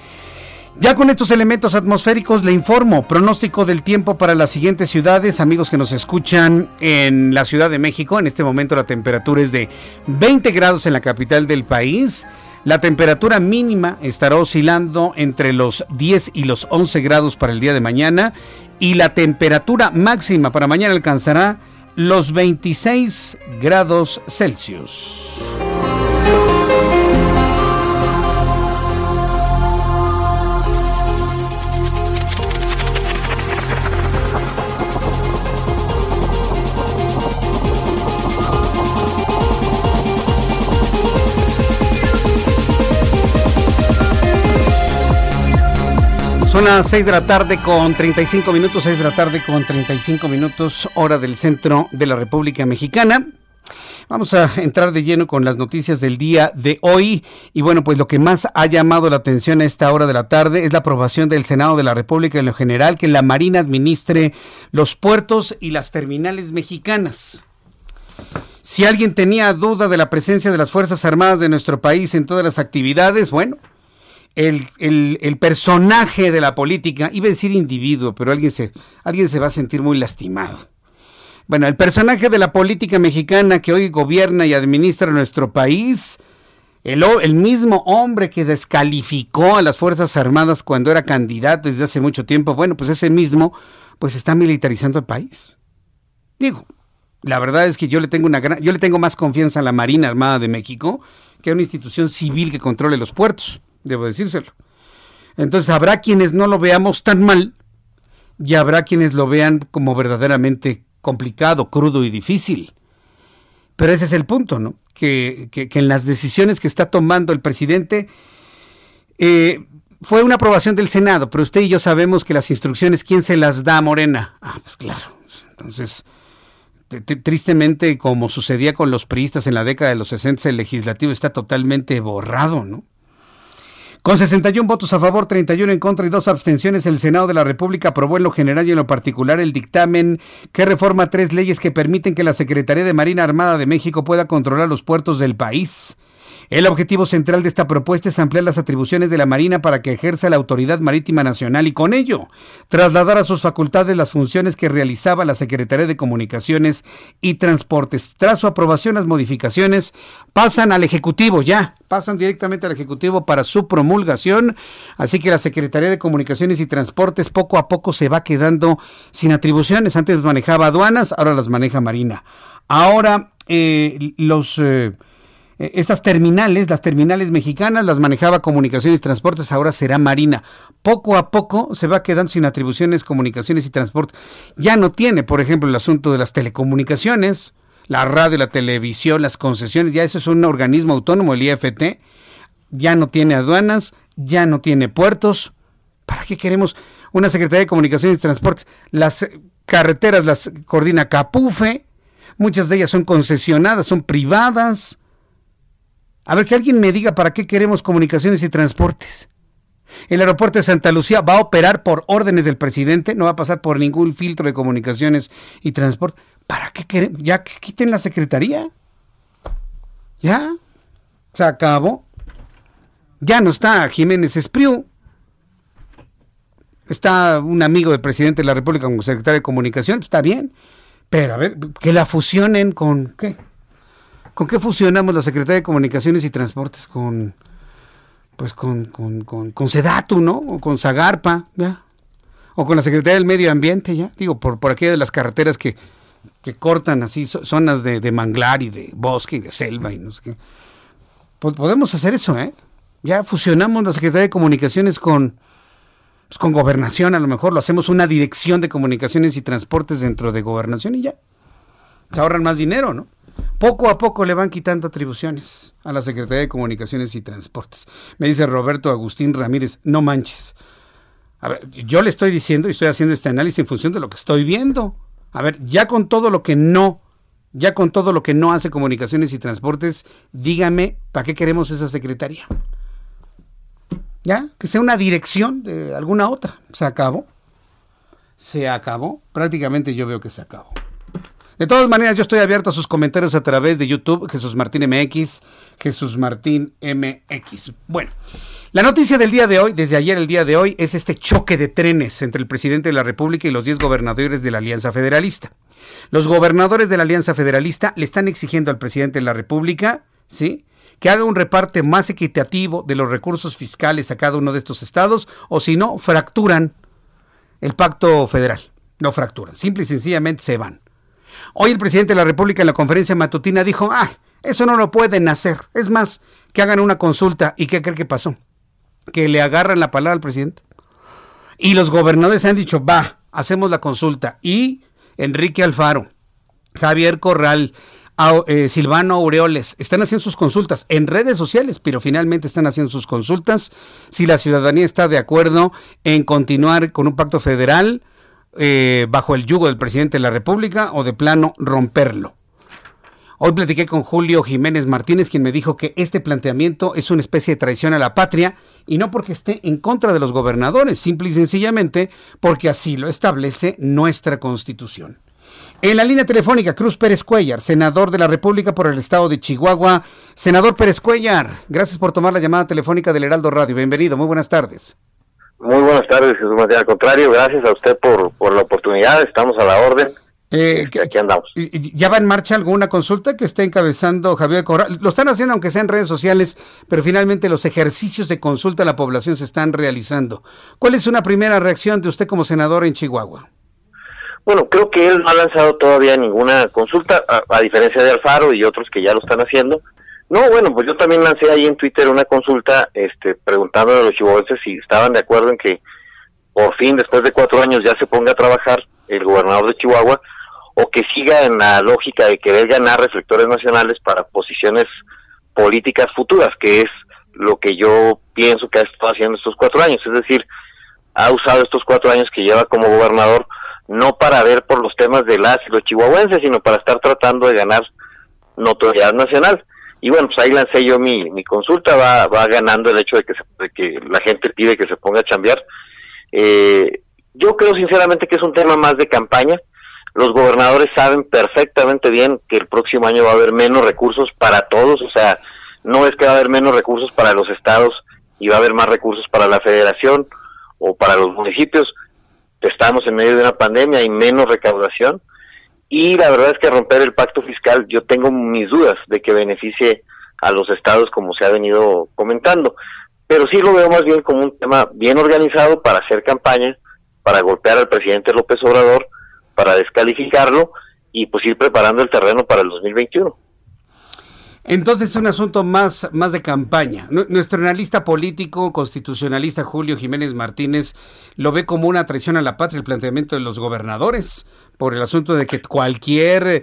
Ya con estos elementos atmosféricos le informo pronóstico del tiempo para las siguientes ciudades, amigos que nos escuchan en la Ciudad de México. En este momento la temperatura es de 20 grados en la capital del país. La temperatura mínima estará oscilando entre los 10 y los 11 grados para el día de mañana y la temperatura máxima para mañana alcanzará los 26 grados Celsius. Son las 6 de la tarde con 35 minutos, 6 de la tarde con 35 minutos, hora del centro de la República Mexicana. Vamos a entrar de lleno con las noticias del día de hoy. Y bueno, pues lo que más ha llamado la atención a esta hora de la tarde es la aprobación del Senado de la República en lo general que la Marina administre los puertos y las terminales mexicanas. Si alguien tenía duda de la presencia de las Fuerzas Armadas de nuestro país en todas las actividades, bueno, el, personaje de la política, iba a decir individuo, pero alguien se, alguien se va a sentir muy lastimado. Bueno, el personaje de la política mexicana que hoy gobierna y administra nuestro país, el, el, mismo hombre que descalificó a las Fuerzas Armadas cuando era candidato desde hace mucho tiempo, bueno, pues ese mismo, pues está militarizando el país. Digo, la verdad es que yo le tengo una gran, yo le tengo más confianza a la Marina Armada de México que a una institución civil que controle los puertos debo decírselo. Entonces habrá quienes no lo veamos tan mal y habrá quienes lo vean como verdaderamente complicado, crudo y difícil. Pero ese es el punto, ¿no? Que, en las decisiones que está tomando el presidente eh, fue una aprobación del Senado, pero usted y yo sabemos que las instrucciones, ¿quién se las da Morena? Ah, pues claro. Entonces, tristemente, como sucedía con los priistas en la década de los 60, el legislativo está totalmente borrado, ¿no? Con 61 votos a favor, 31 en contra y dos abstenciones, el Senado de la República aprobó en lo general y en lo particular el dictamen que reforma tres leyes que permiten que la Secretaría de Marina Armada de México pueda controlar los puertos del país. El objetivo central de esta propuesta es ampliar las atribuciones de la Marina para que ejerza la Autoridad Marítima Nacional y con ello trasladar a sus facultades las funciones que realizaba la Secretaría de Comunicaciones y Transportes. Tras su aprobación, las modificaciones pasan al Ejecutivo ya, pasan directamente al Ejecutivo para su promulgación, así que la Secretaría de Comunicaciones y Transportes poco a poco se va quedando sin atribuciones. Antes manejaba aduanas, ahora las maneja Marina. Ahora eh, los... Eh, estas terminales, las terminales mexicanas, las manejaba Comunicaciones y Transportes, ahora será Marina. Poco a poco se va quedando sin atribuciones Comunicaciones y Transportes. Ya no tiene, por ejemplo, el asunto de las telecomunicaciones, la radio, la televisión, las concesiones, ya eso es un organismo autónomo, el IFT. Ya no tiene aduanas, ya no tiene puertos. ¿Para qué queremos una Secretaría de Comunicaciones y Transportes? Las carreteras las coordina Capufe, muchas de ellas son concesionadas, son privadas a ver, que alguien me diga para qué queremos comunicaciones y transportes. El aeropuerto de Santa Lucía va a operar por órdenes del presidente, no va a pasar por ningún filtro de comunicaciones y transporte. ¿Para qué queremos? Ya que quiten la secretaría. Ya. Se acabó. Ya no está Jiménez Espriu. Está un amigo del presidente de la República como secretario de Comunicación, está bien. Pero a ver, que la fusionen con qué? ¿Con qué fusionamos la Secretaría de Comunicaciones y Transportes? Con pues con, con, con, con Sedatu, ¿no? O con Zagarpa, ¿ya? O con la Secretaría del Medio Ambiente, ¿ya? Digo, por, por aquellas de las carreteras que, que cortan así zonas de, de, manglar y de bosque y de selva y no sé qué. Pues podemos hacer eso, ¿eh? Ya fusionamos la Secretaría de Comunicaciones con, pues con Gobernación, a lo mejor lo hacemos una dirección de comunicaciones y transportes dentro de Gobernación y ya. Se ahorran más dinero, ¿no? Poco a poco le van quitando atribuciones a la Secretaría de Comunicaciones y Transportes. Me dice Roberto Agustín Ramírez, no manches. A ver, yo le estoy diciendo y estoy haciendo este análisis en función de lo que estoy viendo. A ver, ya con todo lo que no, ya con todo lo que no hace comunicaciones y transportes, dígame, ¿para qué queremos esa secretaría? ¿Ya? Que sea una dirección de alguna otra. Se acabó. Se acabó. Prácticamente yo veo que se acabó. De todas maneras, yo estoy abierto a sus comentarios a través de YouTube, Jesús Martín MX, Jesús Martín MX. Bueno, la noticia del día de hoy, desde ayer el día de hoy, es este choque de trenes entre el presidente de la República y los 10 gobernadores de la Alianza Federalista. Los gobernadores de la Alianza Federalista le están exigiendo al presidente de la República, ¿sí? que haga un reparte más equitativo de los recursos fiscales a cada uno de estos estados, o si no, fracturan el pacto federal. No fracturan, simple y sencillamente se van. Hoy el presidente de la República en la conferencia matutina dijo, ah, eso no lo pueden hacer. Es más, que hagan una consulta. ¿Y qué cree que pasó? Que le agarran la palabra al presidente. Y los gobernadores han dicho, va, hacemos la consulta. Y Enrique Alfaro, Javier Corral, eh, Silvano Aureoles, están haciendo sus consultas en redes sociales, pero finalmente están haciendo sus consultas. Si la ciudadanía está de acuerdo en continuar con un pacto federal, eh, bajo el yugo del presidente de la República o de plano romperlo. Hoy platiqué con Julio Jiménez Martínez, quien me dijo que este planteamiento es una especie de traición a la patria y no porque esté en contra de los gobernadores, simple y sencillamente porque así lo establece nuestra constitución. En la línea telefónica, Cruz Pérez Cuellar, senador de la República por el estado de Chihuahua. Senador Pérez Cuellar, gracias por tomar la llamada telefónica del Heraldo Radio. Bienvenido, muy buenas tardes. Muy buenas tardes, Jesús Martín. Al contrario, gracias a usted por, por la oportunidad. Estamos a la orden. Eh, Aquí andamos. ¿Ya va en marcha alguna consulta que esté encabezando Javier Corral? Lo están haciendo aunque sea en redes sociales, pero finalmente los ejercicios de consulta a la población se están realizando. ¿Cuál es una primera reacción de usted como senador en Chihuahua? Bueno, creo que él no ha lanzado todavía ninguna consulta, a, a diferencia de Alfaro y otros que ya lo están haciendo. No, bueno, pues yo también lancé ahí en Twitter una consulta este, preguntando a los chihuahuenses si estaban de acuerdo en que por fin, después de cuatro años, ya se ponga a trabajar el gobernador de Chihuahua o que siga en la lógica de querer ganar reflectores nacionales para posiciones políticas futuras, que es lo que yo pienso que ha estado haciendo estos cuatro años. Es decir, ha usado estos cuatro años que lleva como gobernador no para ver por los temas de las y los chihuahuenses, sino para estar tratando de ganar notoriedad nacional. Y bueno, pues ahí lancé yo mi, consulta, va, va ganando el hecho de que, de que la gente pide que se ponga a chambear. Eh, yo creo sinceramente que es un tema más de campaña. Los gobernadores saben perfectamente bien que el próximo año va a haber menos recursos para todos, o sea, no es que va a haber menos recursos para los estados y va a haber más recursos para la federación o para los municipios. Estamos en medio de una pandemia y menos recaudación y la verdad es que romper el pacto fiscal yo tengo mis dudas de que beneficie a los estados como se ha venido comentando. Pero sí lo veo más bien como un tema bien organizado para hacer campaña, para golpear al presidente López Obrador, para descalificarlo y pues ir preparando el terreno para el 2021. Entonces es un asunto más, más de campaña. Nuestro analista político, constitucionalista Julio Jiménez Martínez, lo ve como una traición a la patria el planteamiento de los gobernadores por el asunto de que cualquier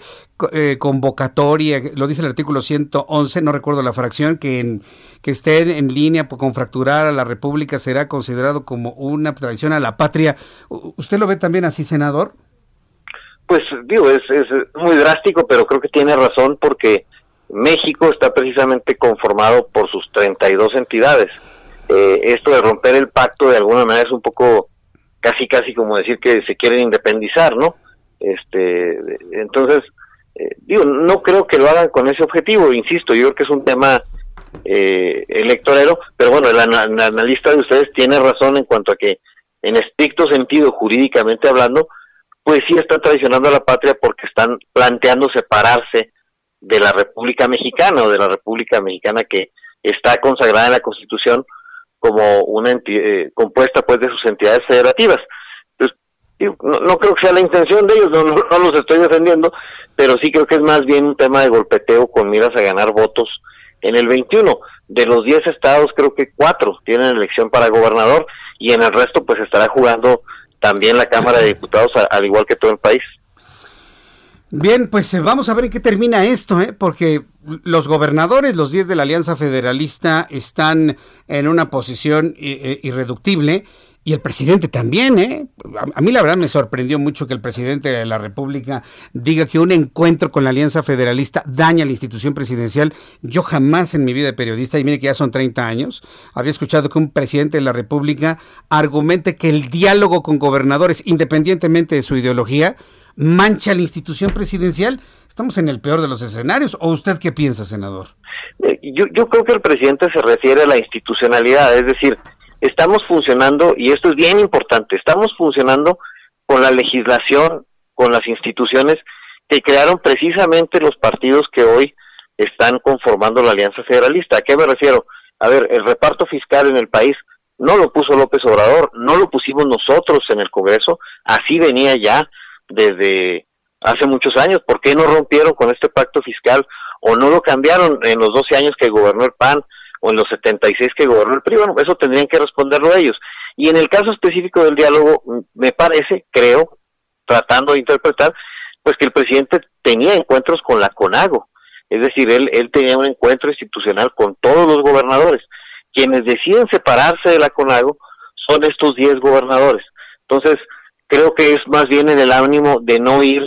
eh, convocatoria, lo dice el artículo 111, no recuerdo la fracción, que, en, que esté en línea con fracturar a la República será considerado como una traición a la patria. ¿Usted lo ve también así, senador? Pues digo, es, es muy drástico, pero creo que tiene razón porque México está precisamente conformado por sus 32 entidades. Eh, esto de romper el pacto de alguna manera es un poco casi casi como decir que se quieren independizar, ¿no? Este, entonces, eh, digo, no creo que lo hagan con ese objetivo, insisto, yo creo que es un tema eh, electorero, pero bueno, el, analista de ustedes tiene razón en cuanto a que en estricto sentido, jurídicamente hablando, pues sí están traicionando a la patria porque están planteando separarse de la República Mexicana o de la República Mexicana que está consagrada en la Constitución como una eh, compuesta pues de sus entidades federativas. No, creo que sea la intención de ellos, no, no, los estoy defendiendo, pero sí creo que es más bien un tema de golpeteo con miras a ganar votos en el 21. De los 10 estados, creo que 4 tienen elección para gobernador y en el resto pues estará jugando también la Cámara de Diputados, al igual que todo el país. Bien, pues eh, vamos a ver en qué termina esto, ¿eh? porque los gobernadores, los 10 de la Alianza Federalista, están en una posición eh, irreductible y el presidente también, ¿eh? A, mí la verdad me sorprendió mucho que el presidente de la República diga que un encuentro con la Alianza Federalista daña la institución presidencial. Yo jamás en mi vida de periodista, y mire que ya son 30 años, había escuchado que un presidente de la República argumente que el diálogo con gobernadores, independientemente de su ideología, mancha la institución presidencial. Estamos en el peor de los escenarios. ¿O usted qué piensa, senador? Eh, yo, yo creo que el presidente se refiere a la institucionalidad, es decir, estamos funcionando, y esto es bien importante, estamos funcionando con la legislación, con las instituciones que crearon precisamente los partidos que hoy están conformando la Alianza Federalista. ¿A qué me refiero? A ver, el reparto fiscal en el país no lo puso López Obrador, no lo pusimos nosotros en el Congreso, así venía ya desde hace muchos años. ¿Por qué no rompieron con este pacto fiscal o no lo cambiaron en los 12 años que gobernó el PAN? O en los 76 que gobernó el PRI, eso tendrían que responderlo ellos. Y en el caso específico del diálogo, me parece, creo, tratando de interpretar, pues que el presidente tenía encuentros con la CONAGO, es decir, él, él tenía un encuentro institucional con todos los gobernadores. Quienes deciden separarse de la CONAGO son estos 10 gobernadores. Entonces, creo que es más bien en el ánimo de no ir,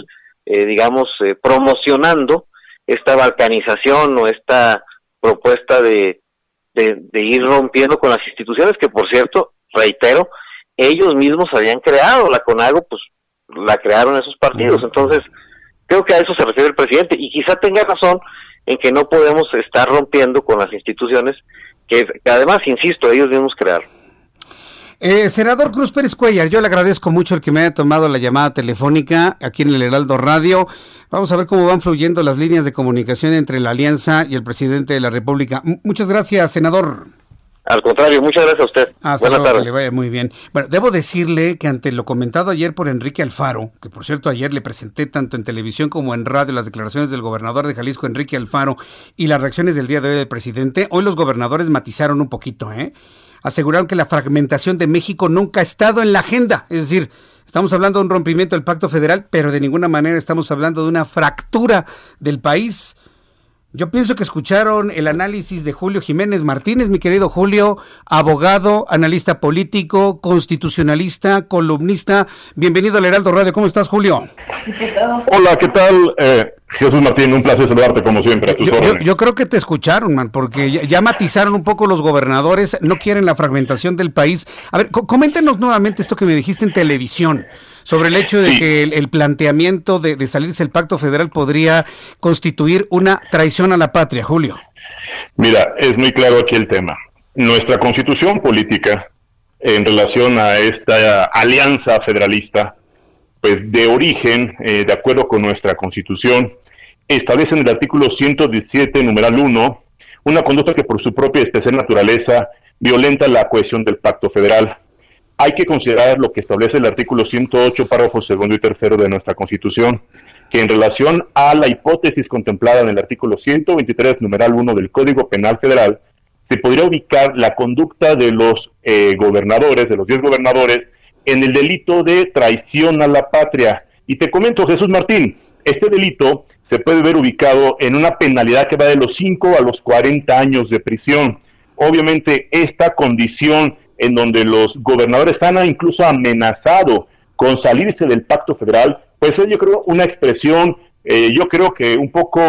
eh, digamos, eh, promocionando esta balcanización o esta propuesta de de, ir rompiendo con las instituciones que, por cierto, reitero, ellos mismos habían creado la CONAGO, pues la crearon esos partidos. Entonces, creo que a eso se refiere el presidente y quizá tenga razón en que no podemos estar rompiendo con las instituciones que, que además, insisto, ellos mismos crearon. Eh, senador Cruz Pérez Cuellar, yo le agradezco mucho el que me haya tomado la llamada telefónica aquí en el Heraldo Radio. Vamos a ver cómo van fluyendo las líneas de comunicación entre la Alianza y el presidente de la República. muchas gracias, senador. Al contrario, muchas gracias a usted. Hasta Buenas tardes. Que le vaya muy bien. Bueno, debo decirle que ante lo comentado ayer por Enrique Alfaro, que por cierto ayer le presenté tanto en televisión como en radio las declaraciones del gobernador de Jalisco, Enrique Alfaro, y las reacciones del día de hoy del presidente, hoy los gobernadores matizaron un poquito, ¿eh? Aseguraron que la fragmentación de México nunca ha estado en la agenda. Es decir, estamos hablando de un rompimiento del pacto federal, pero de ninguna manera estamos hablando de una fractura del país. Yo pienso que escucharon el análisis de Julio Jiménez Martínez, mi querido Julio, abogado, analista político, constitucionalista, columnista. Bienvenido al Heraldo Radio. ¿Cómo estás, Julio? Hola, ¿qué tal? Eh, Jesús Martín, un placer saludarte como siempre. yo, creo que te escucharon, man, porque ya, matizaron un poco los gobernadores, no quieren la fragmentación del país. A ver, coméntenos nuevamente esto que me dijiste en televisión sobre el hecho de que el, planteamiento de, de, salirse el pacto federal podría constituir una traición a la patria, Julio. Mira, es muy claro aquí el tema. Nuestra constitución política en relación a esta alianza federalista, pues de origen, eh, de acuerdo con nuestra constitución, establece en el artículo 117, numeral 1, una conducta que por su propia especial naturaleza violenta la cohesión del pacto federal hay que considerar lo que establece el artículo 108, párrafo segundo y tercero de nuestra Constitución, que en relación a la hipótesis contemplada en el artículo 123, numeral 1 del Código Penal Federal, se podría ubicar la conducta de los eh, gobernadores, de los 10 gobernadores, en el delito de traición a la patria. Y te comento, Jesús Martín, este delito se puede ver ubicado en una penalidad que va de los 5 a los 40 años de prisión. Obviamente, esta condición en donde los gobernadores están incluso amenazados con salirse del pacto federal, pues es yo creo una expresión, eh, yo creo que un poco,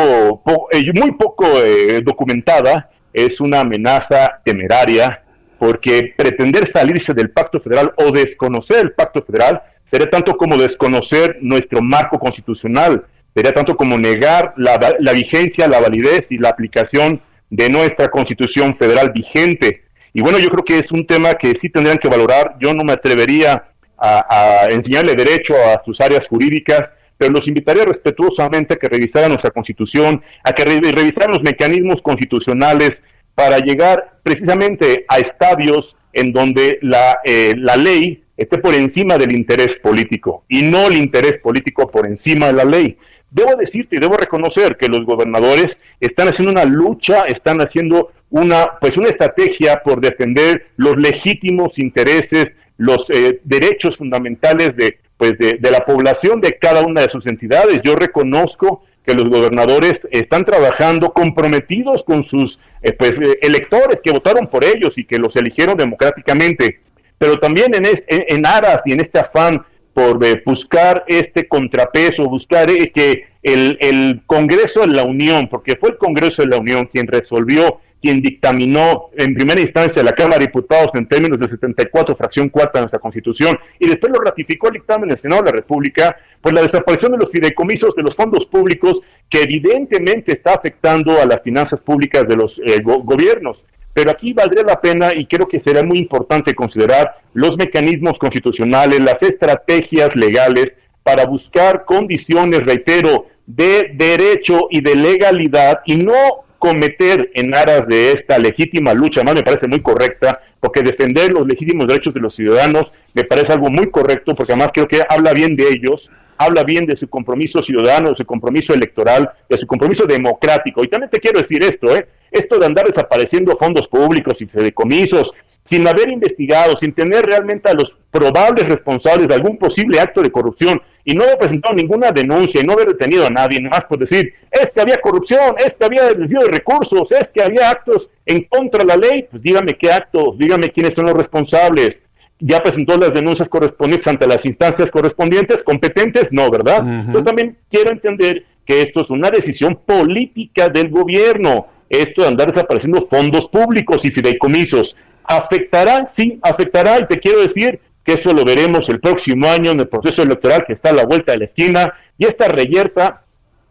eh, muy poco eh, documentada, es una amenaza temeraria, porque pretender salirse del pacto federal o desconocer el pacto federal sería tanto como desconocer nuestro marco constitucional, sería tanto como negar la, la vigencia, la validez y la aplicación de nuestra constitución federal vigente. Y bueno, yo creo que es un tema que sí tendrían que valorar. Yo no me atrevería a, enseñarle derecho a sus áreas jurídicas, pero los invitaría respetuosamente a que revisaran nuestra constitución, a que revisaran los mecanismos constitucionales para llegar precisamente a estadios en donde la, eh, la ley esté por encima del interés político y no el interés político por encima de la ley. Debo decirte y debo reconocer que los gobernadores están haciendo una lucha, están haciendo una, pues una estrategia por defender los legítimos intereses, los eh, derechos fundamentales de, pues de, la población de cada una de sus entidades. Yo reconozco que los gobernadores están trabajando comprometidos con sus eh, pues, eh, electores que votaron por ellos y que los eligieron democráticamente, pero también en, en, aras y en este afán por eh, buscar este contrapeso, buscar que el, el Congreso de la Unión, porque fue el Congreso de la Unión quien resolvió quien dictaminó en primera instancia la Cámara de Diputados en términos de 74, fracción cuarta de nuestra Constitución, y después lo ratificó el dictamen del Senado de la República, pues la desaparición de los fideicomisos de los fondos públicos que evidentemente está afectando a las finanzas públicas de los eh, gobiernos. Pero aquí valdría la pena y creo que será muy importante considerar los mecanismos constitucionales, las estrategias legales para buscar condiciones, reitero, de derecho y de legalidad y no cometer en aras de esta legítima lucha, más me parece muy correcta, porque defender los legítimos derechos de los ciudadanos me parece algo muy correcto, porque además creo que habla bien de ellos, habla bien de su compromiso ciudadano, de su compromiso electoral, de su compromiso democrático. Y también te quiero decir esto, ¿eh? esto de andar desapareciendo fondos públicos y fideicomisos, sin haber investigado, sin tener realmente a los probables responsables de algún posible acto de corrupción y no haber presentado ninguna denuncia y no haber detenido a nadie, más por decir, es que había corrupción, es que había desvío de recursos, es que había actos en contra de la ley, pues dígame qué actos, dígame quiénes son los responsables. ¿Ya presentó las denuncias correspondientes ante las instancias correspondientes? ¿Competentes? No, ¿verdad? Yo también quiero entender que esto es una decisión política del gobierno, esto de andar desapareciendo fondos públicos y fideicomisos. ¿Afectará? Sí, afectará. Y te quiero decir que eso lo veremos el próximo año en el proceso electoral que está a la vuelta de la esquina. Y esta reyerta,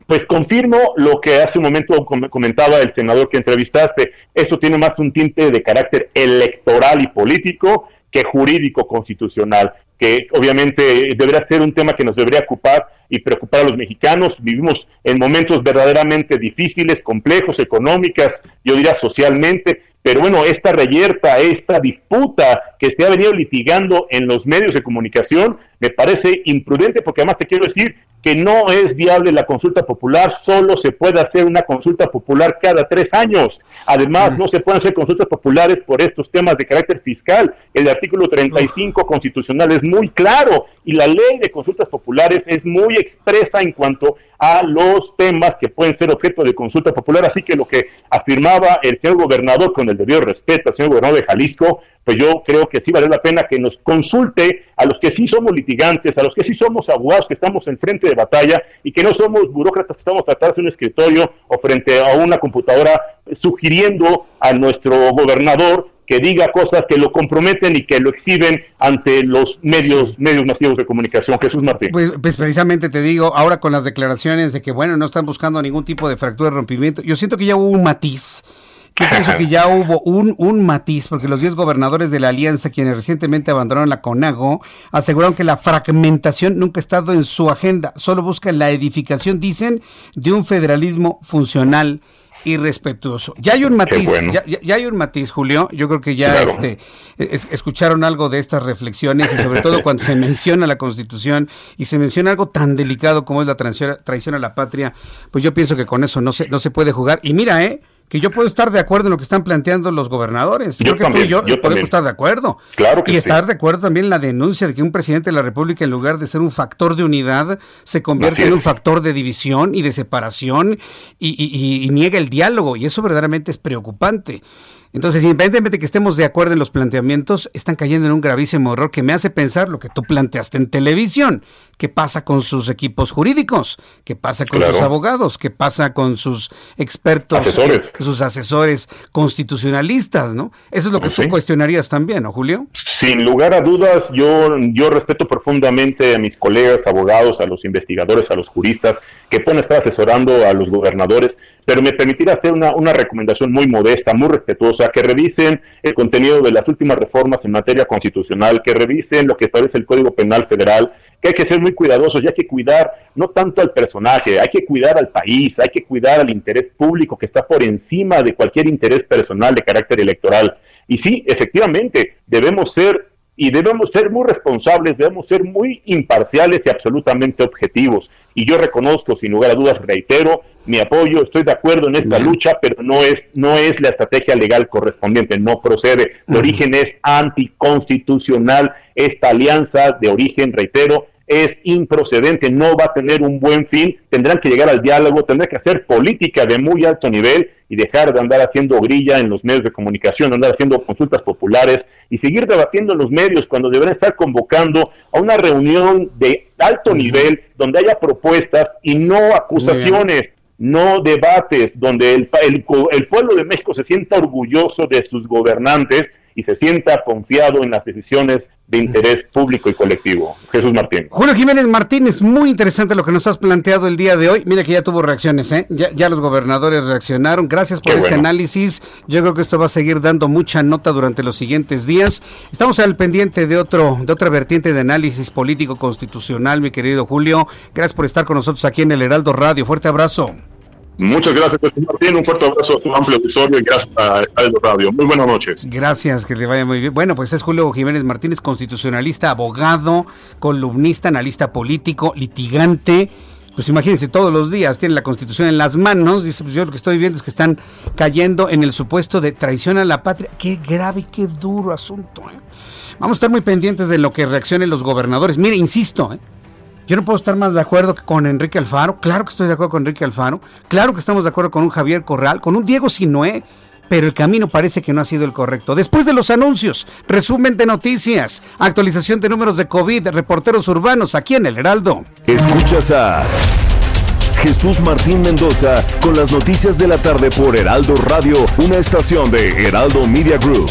pues confirmo lo que hace un momento comentaba el senador que entrevistaste. Esto tiene más un tinte de carácter electoral y político que jurídico constitucional, que obviamente deberá ser un tema que nos debería ocupar y preocupar a los mexicanos. Vivimos en momentos verdaderamente difíciles, complejos, económicas, yo diría socialmente, pero bueno, esta reyerta, esta disputa que se ha venido litigando en los medios de comunicación, me parece imprudente porque además te quiero decir que no es viable la consulta popular, solo se puede hacer una consulta popular cada tres años. Además, mm. no se pueden hacer consultas populares por estos temas de carácter fiscal. El artículo 35 constitucional es muy claro y la ley de consultas populares es muy expresa en cuanto a los temas que pueden ser objeto de consulta popular. Así que lo que afirmaba el señor gobernador, con el debido respeto al señor gobernador de Jalisco, pues yo creo que sí vale la pena que nos consulte a los que sí somos litigantes, a los que sí somos abogados, que estamos en frente de batalla y que no somos burócratas que estamos atrás de un escritorio o frente a una computadora sugiriendo a nuestro gobernador que diga cosas que lo comprometen y que lo exhiben ante los medios medios masivos de comunicación. Jesús Martín. Pues, pues, precisamente te digo, ahora con las declaraciones de que, bueno, no están buscando ningún tipo de fractura, de rompimiento, yo siento que ya hubo un matiz. Yo pienso que ya hubo un, un matiz, porque los 10 gobernadores de la alianza, quienes recientemente abandonaron la CONAGO, aseguraron que la fragmentación nunca ha estado en su agenda, solo buscan la edificación, dicen, de un federalismo funcional y respetuoso. Ya hay un matiz, ya, hay un matiz, Julio. Yo creo que ya este escucharon algo de estas reflexiones y sobre todo cuando se menciona la Constitución y se menciona algo tan delicado como es la traición, traición a la patria, pues yo pienso que con eso no se no se puede jugar. Y mira, eh, que yo puedo estar de acuerdo en lo que están planteando los gobernadores. Yo Creo que tú y yo, podemos estar de acuerdo. Claro que y estar de acuerdo también en la denuncia de que un presidente de la República, en lugar de ser un factor de unidad, se convierte en un factor de división y de separación y, y niega el diálogo. Y eso verdaderamente es preocupante. Entonces, independientemente de que estemos de acuerdo en los planteamientos, están cayendo en un gravísimo error que me hace pensar lo que tú planteaste en televisión. ¿Qué pasa con sus equipos jurídicos? ¿Qué pasa con sus abogados? ¿Qué pasa con sus expertos? Asesores. sus asesores constitucionalistas, ¿no? Eso es lo que tú cuestionarías también, ¿no, Julio? Sin lugar a dudas, yo, yo respeto profundamente a mis colegas abogados, a los investigadores, a los juristas que pueden estar asesorando a los gobernadores, pero me permitirá hacer una, una recomendación muy modesta, muy respetuosa, que revisen el contenido de las últimas reformas en materia constitucional, que revisen lo que establece el Código Penal Federal, que hay que ser muy cuidadosos y hay que cuidar no tanto al personaje, hay que cuidar al país, hay que cuidar al interés público que está por encima de cualquier interés personal de carácter electoral. Y sí, efectivamente, debemos ser y debemos ser muy responsables, debemos ser muy imparciales y absolutamente objetivos. Y yo reconozco, sin lugar a dudas, reitero, mi apoyo, estoy de acuerdo en esta lucha, pero no es, no es la estrategia legal correspondiente, no procede. De origen es anticonstitucional esta alianza de origen, reitero, es improcedente, no va a tener un buen fin, tendrán que llegar al diálogo, tendrán que hacer política de muy alto nivel y dejar de andar haciendo grilla en los medios de comunicación, andar haciendo consultas populares y seguir debatiendo en los medios cuando deberán estar convocando a una reunión de alto nivel donde haya propuestas y no acusaciones no debates, donde el, el, el, pueblo de México se sienta orgulloso de sus gobernantes y se sienta confiado en las decisiones de interés público y colectivo. Jesús Martín. Julio Jiménez Martínez, muy interesante lo que nos has planteado el día de hoy. Mira que ya tuvo reacciones, ¿eh? ya, los gobernadores reaccionaron. Gracias por este análisis. Yo creo que esto va a seguir dando mucha nota durante los siguientes días. Estamos al pendiente de otro, de otra vertiente de análisis político constitucional, mi querido Julio. Gracias por estar con nosotros aquí en el Heraldo Radio. Fuerte abrazo. Muchas gracias, Martín. Un fuerte abrazo a tu amplio auditorio y gracias a Aldo Radio. Muy buenas noches. Gracias, que le vaya muy bien. Bueno, pues es Julio Jiménez Martínez, constitucionalista, abogado, columnista, analista político, litigante. Pues imagínense, todos los días tiene la constitución en las manos. Dice, pues yo lo que estoy viendo es que están cayendo en el supuesto de traición a la patria. Qué grave, qué duro asunto. ¿eh? Vamos a estar muy pendientes de lo que reaccionen los gobernadores. Mire, insisto, ¿eh? Yo no puedo estar más de acuerdo con Enrique Alfaro. Claro que estoy de acuerdo con Enrique Alfaro. Claro que estamos de acuerdo con un Javier Corral, con un Diego Sinué. Pero el camino parece que no ha sido el correcto. Después de los anuncios, resumen de noticias, actualización de números de COVID, reporteros urbanos aquí en El Heraldo. Escuchas a Jesús Martín Mendoza con las noticias de la tarde por Heraldo Radio, una estación de Heraldo Media Group.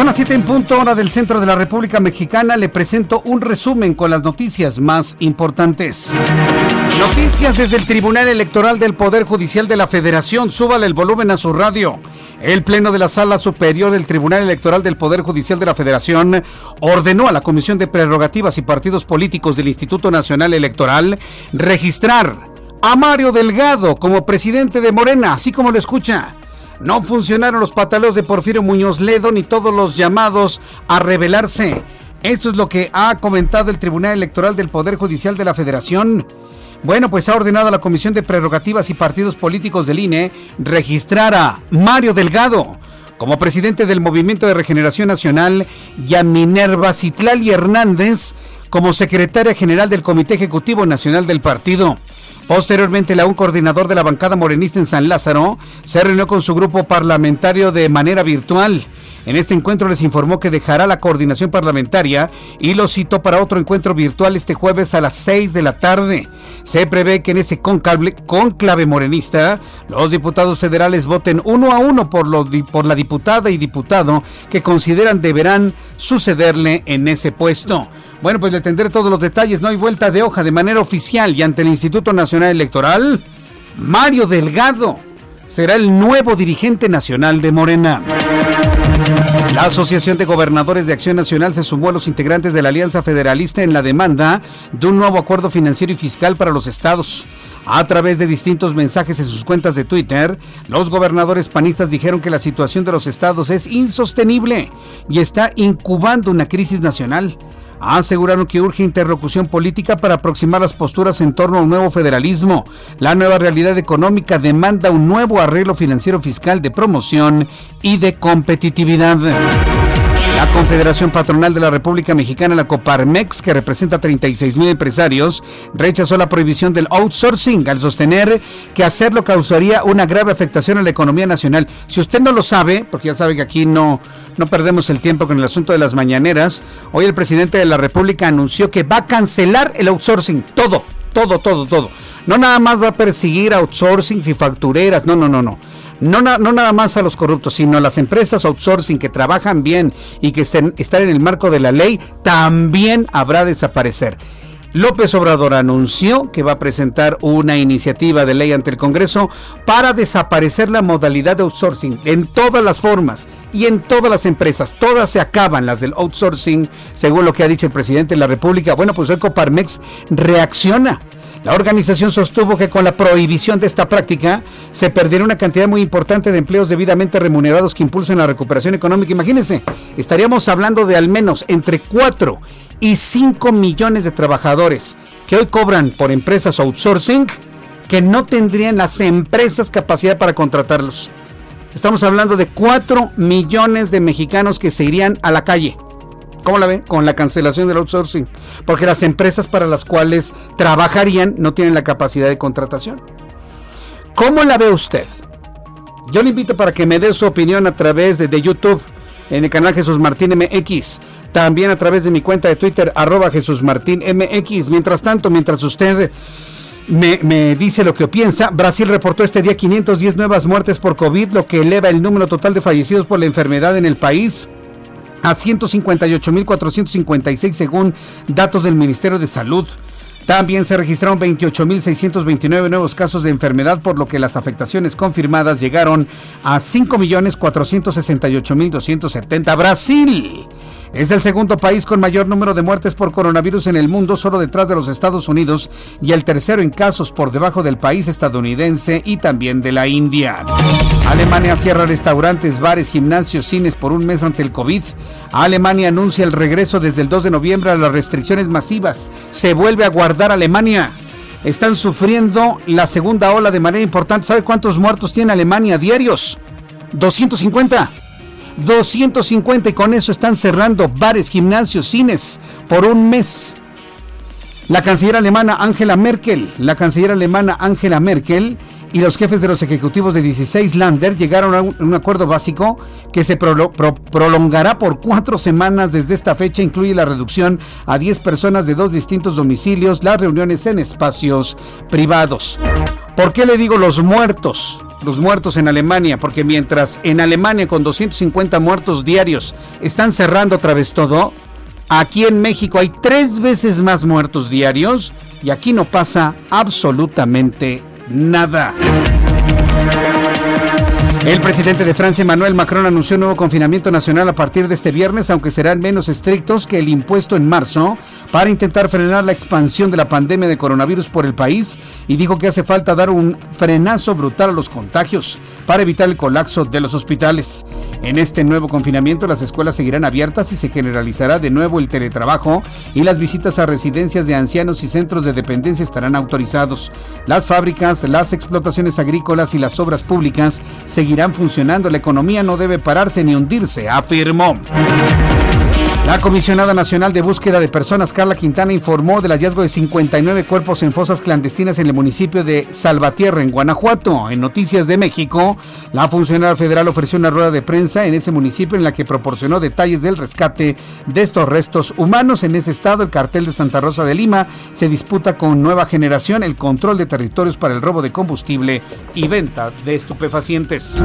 Son las 7 en punto, hora del centro de la República Mexicana. Le presento un resumen con las noticias más importantes. Noticias desde el Tribunal Electoral del Poder Judicial de la Federación. Súbale el volumen a su radio. El Pleno de la Sala Superior del Tribunal Electoral del Poder Judicial de la Federación ordenó a la Comisión de Prerrogativas y Partidos Políticos del Instituto Nacional Electoral registrar a Mario Delgado como presidente de Morena, así como lo escucha no funcionaron los pataleos de Porfirio Muñoz Ledo ni todos los llamados a rebelarse. Esto es lo que ha comentado el Tribunal Electoral del Poder Judicial de la Federación. Bueno, pues ha ordenado a la Comisión de Prerrogativas y Partidos Políticos del INE registrar a Mario Delgado como presidente del Movimiento de Regeneración Nacional y a Minerva Citlali Hernández como secretaria general del Comité Ejecutivo Nacional del partido. Posteriormente, la un coordinador de la bancada morenista en San Lázaro se reunió con su grupo parlamentario de manera virtual. En este encuentro les informó que dejará la coordinación parlamentaria y lo citó para otro encuentro virtual este jueves a las 6 de la tarde. Se prevé que en ese conclave, morenista los diputados federales voten uno a uno por, por la diputada y diputado que consideran deberán sucederle en ese puesto. Bueno, pues le tendré todos los detalles. No hay vuelta de hoja de manera oficial y ante el Instituto Nacional Electoral. Mario Delgado será el nuevo dirigente nacional de Morena. La Asociación de Gobernadores de Acción Nacional se sumó a los integrantes de la Alianza Federalista en la demanda de un nuevo acuerdo financiero y fiscal para los estados. A través de distintos mensajes en sus cuentas de Twitter, los gobernadores panistas dijeron que la situación de los estados es insostenible y está incubando una crisis nacional. aseguraron que urge interlocución política para aproximar las posturas en torno a un nuevo federalismo. La nueva realidad económica demanda un nuevo arreglo financiero fiscal de promoción y de competitividad. La Confederación Patronal de la República Mexicana, la Coparmex, que representa 36 mil empresarios, rechazó la prohibición del outsourcing al sostener que hacerlo causaría una grave afectación a la economía nacional. Si usted no lo sabe, porque ya sabe que aquí no, no perdemos el tiempo con el asunto de las mañaneras, hoy el presidente de la República anunció que va a cancelar el outsourcing, todo, todo, todo, todo. No nada más va a perseguir outsourcing y factureras, no, no, no, no no, no nada más a los corruptos, sino a las empresas outsourcing que trabajan bien y que estén, están en el marco de la ley, también habrá desaparecer. López Obrador anunció que va a presentar una iniciativa de ley ante el Congreso para desaparecer la modalidad de outsourcing en todas las formas y en todas las empresas. Todas se acaban las del outsourcing, según lo que ha dicho el presidente de la República. Bueno, pues Ecoparmex reacciona la organización sostuvo que con la prohibición de esta práctica se perdería una cantidad muy importante de empleos debidamente remunerados que impulsen la recuperación económica. Imagínense, estaríamos hablando de al menos entre 4 y 5 millones de trabajadores que hoy cobran por empresas outsourcing que no tendrían las empresas capacidad para contratarlos. Estamos hablando de 4 millones de mexicanos que se irían a la calle. ¿Cómo la ve? Con la cancelación del outsourcing. Porque las empresas para las cuales trabajarían no tienen la capacidad de contratación. ¿Cómo la ve usted? Yo le invito para que me dé su opinión a través de, YouTube, en el canal Jesús Martín MX. También a través de mi cuenta de Twitter, arroba Jesús Martín MX. Mientras tanto, mientras usted me, me, dice lo que piensa. Brasil reportó este día 510 nuevas muertes por COVID, lo que eleva el número total de fallecidos por la enfermedad en el país a 158.456 según datos del Ministerio de Salud. También se registraron 28.629 nuevos casos de enfermedad, por lo que las afectaciones confirmadas llegaron a 5.468.270. Brasil es el segundo país con mayor número de muertes por coronavirus en el mundo, solo detrás de los Estados Unidos, y el tercero en casos por debajo del país estadounidense y también de la India. Alemania cierra restaurantes, bares, gimnasios, cines por un mes ante el COVID. Alemania anuncia el regreso desde el 2 de noviembre a las restricciones masivas. Se vuelve a guardar Alemania están sufriendo la segunda ola de manera importante. ¿Sabe cuántos muertos tiene Alemania diarios? 250. 250 y con eso están cerrando bares, gimnasios, cines por un mes. La canciller alemana Angela Merkel, la canciller alemana Angela Merkel y los jefes de los ejecutivos de 16 Lander llegaron a un, acuerdo básico que se prolongará por cuatro semanas desde esta fecha. Incluye la reducción a 10 personas de dos distintos domicilios, las reuniones en espacios privados. ¿Por qué le digo los muertos? Los muertos en Alemania, porque mientras en Alemania con 250 muertos diarios están cerrando otra vez todo, aquí en México hay tres veces más muertos diarios y aquí no pasa absolutamente nada. El presidente de Francia, Emmanuel Macron, anunció un nuevo confinamiento nacional a partir de este viernes, aunque serán menos estrictos que el impuesto en marzo, para intentar frenar la expansión de la pandemia de coronavirus por el país y dijo que hace falta dar un frenazo brutal a los contagios para evitar el colapso de los hospitales. En este nuevo confinamiento las escuelas seguirán abiertas y se generalizará de nuevo el teletrabajo y las visitas a residencias de ancianos y centros de dependencia estarán autorizados. Las fábricas, las explotaciones agrícolas y las obras públicas seguirán funcionando. La economía no debe pararse ni hundirse, afirmó. La Comisionada Nacional de Búsqueda de Personas, Carla Quintana, informó del hallazgo de 59 cuerpos en fosas clandestinas en el municipio de Salvatierra, en Guanajuato. En Noticias de México, la funcionaria federal ofreció una rueda de prensa en ese municipio en la que proporcionó detalles del rescate de estos restos humanos. En ese estado, el cartel de Santa Rosa de Lima se disputa con Nueva Generación el control de territorios para el robo de combustible y venta de estupefacientes.